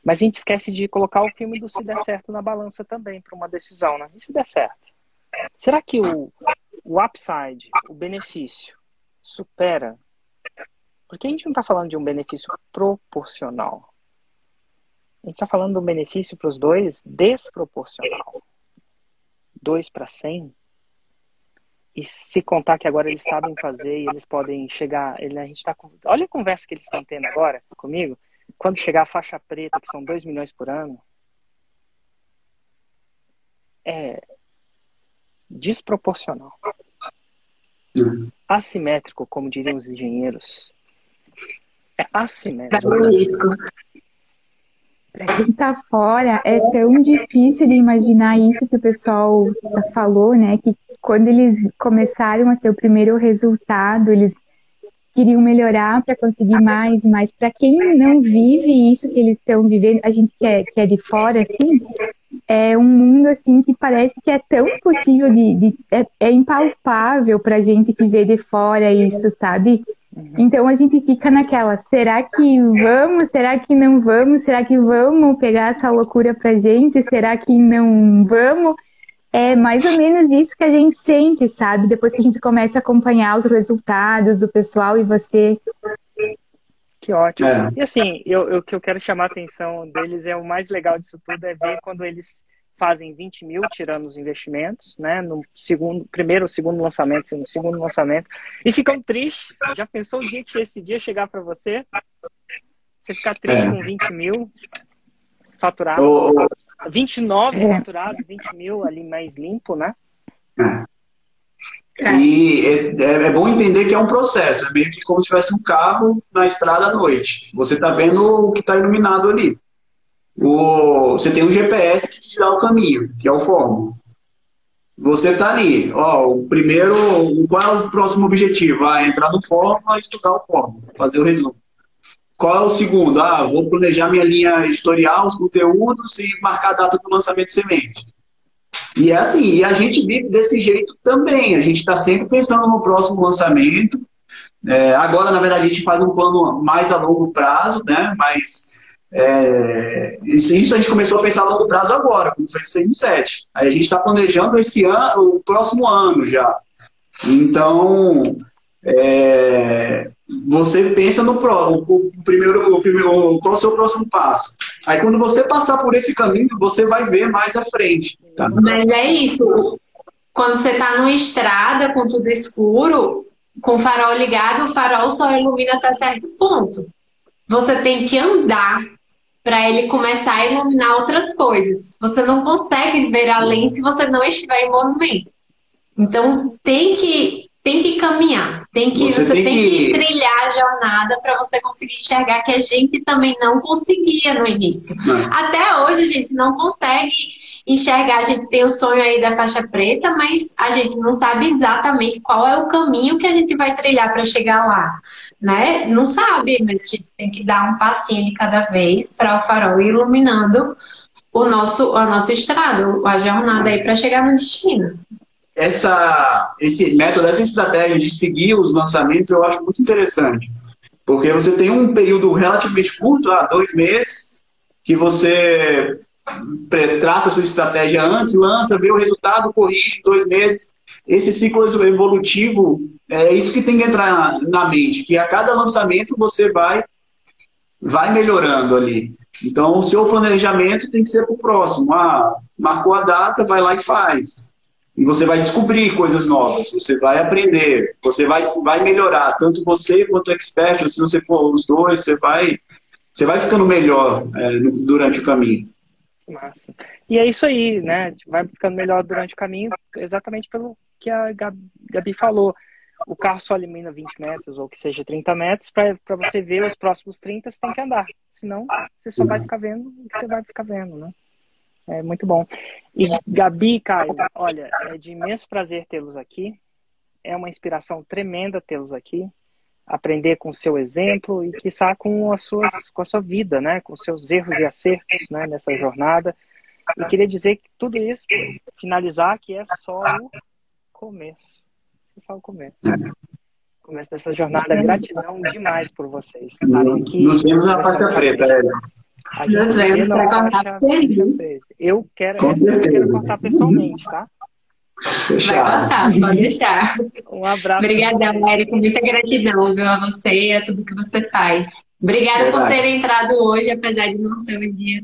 Mas a gente esquece de colocar o filme do se der certo na balança também, para uma decisão, né? E se der certo? Será que o, o upside, o benefício, supera porque a gente não está falando de um benefício proporcional. A gente está falando de um benefício para os dois desproporcional. 2 para 100. E se contar que agora eles sabem fazer e eles podem chegar. Ele, a gente tá, olha a conversa que eles estão tendo agora comigo. Quando chegar a faixa preta, que são 2 milhões por ano, é desproporcional. Assimétrico, como diriam os engenheiros. É assimétrico. Para quem está fora, é tão difícil de imaginar isso que o pessoal falou, né? Que quando eles começaram a ter o primeiro resultado, eles queriam melhorar para conseguir mais e mais. Para quem não vive isso que eles estão vivendo, a gente que é, que é de fora, assim, é um mundo assim que parece que é tão possível de, de é, é impalpável para gente que vê de fora isso, sabe? Uhum. Então a gente fica naquela, será que vamos? Será que não vamos? Será que vamos pegar essa loucura pra gente? Será que não vamos? É mais ou menos isso que a gente sente, sabe? Depois que a gente começa a acompanhar os resultados do pessoal e você Que ótimo. É. E assim, eu, eu, o que eu quero chamar a atenção deles é o mais legal disso tudo é ver quando eles fazem 20 mil tirando os investimentos, né? No segundo, primeiro ou segundo lançamento, no segundo lançamento, e ficam tristes. Já pensou o dia que esse dia chegar para você? Você ficar triste é. com 20 mil faturados, oh, oh. 29 é. faturados, 20 mil ali mais limpo, né? É. E é, é, é, bom entender que é um processo, é meio que como se tivesse um carro na estrada à noite. Você está vendo o que está iluminado ali o, você tem um GPS que te dá o caminho, que é o fórmula. Você está ali, ó, o primeiro, qual é o próximo objetivo? Ah, entrar no fórmula, estudar o fórmula, fazer o resumo. Qual é o segundo? Ah, vou planejar minha linha editorial, os conteúdos e marcar a data do lançamento de semente. E é assim, e a gente vive desse jeito também. A gente está sempre pensando no próximo lançamento. É, agora, na verdade, a gente faz um plano mais a longo prazo, né? Mas é, isso a gente começou a pensar a longo prazo agora, como foi o 6 e 7. Aí a gente está planejando esse ano, o próximo ano já. Então, é, você pensa no próximo, o primeiro, o primeiro, qual é o seu próximo passo. Aí quando você passar por esse caminho, você vai ver mais à frente. Tá? Mas é isso. Quando você está numa estrada com tudo escuro, com o farol ligado, o farol só ilumina até certo ponto. Você tem que andar para ele começar a iluminar outras coisas. Você não consegue ver além se você não estiver em movimento. Então tem que tem que caminhar, tem que você, você tem, tem que... que... trilhar a jornada para você conseguir enxergar que a gente também não conseguia no início. Não. Até hoje a gente não consegue enxergar, a gente tem o sonho aí da faixa preta, mas a gente não sabe exatamente qual é o caminho que a gente vai trilhar para chegar lá né? Não sabe, mas a gente tem que dar um passinho de cada vez para o farol iluminando o nosso, a nossa estrada, a jornada aí para chegar no destino. Essa, esse método, essa estratégia de seguir os lançamentos, eu acho muito interessante. Porque você tem um período relativamente curto, ah, dois meses, que você traça sua estratégia antes, lança, vê o resultado, corrige, dois meses. Esse ciclo evolutivo é isso que tem que entrar na mente, que a cada lançamento você vai, vai melhorando ali. Então, o seu planejamento tem que ser para o próximo. Ah, marcou a data, vai lá e faz. E você vai descobrir coisas novas, você vai aprender, você vai, vai melhorar, tanto você quanto o expert, se você for os dois, você vai, você vai ficando melhor é, durante o caminho. Massa. E é isso aí, né? Vai ficando melhor durante o caminho, exatamente pelo que a Gabi falou o carro só elimina 20 metros ou que seja 30 metros, para você ver os próximos 30, você tem que andar. Senão, você só vai ficar vendo o que você vai ficar vendo, né? É muito bom. E Gabi e Caio, olha, é de imenso prazer tê-los aqui. É uma inspiração tremenda tê-los aqui. Aprender com o seu exemplo e, quiçá, com, as suas, com a sua vida, né? Com seus erros e acertos né? nessa jornada. E queria dizer que tudo isso, finalizar, que é só o começo só o começo. Começo dessa jornada. Gratidão demais por vocês estarem aqui. Nos vemos na faixa preta, Hélio. Nos vemos para contar Eu quero, eu quero contar pessoalmente, tá? Fechado. Vai contar, pode deixar. Um abraço. Obrigadão, Érico. Muita gratidão viu, a você e a tudo que você faz. Obrigada Verdade. por ter entrado hoje, apesar de não ser um dia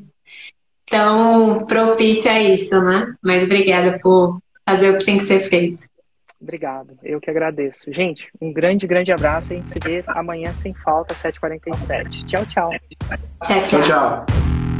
tão propício a isso, né? Mas obrigada por fazer o que tem que ser feito. Obrigado, eu que agradeço. Gente, um grande, grande abraço. A gente se vê amanhã sem falta, 7h47. Tchau, tchau. Tchau, tchau. tchau, tchau.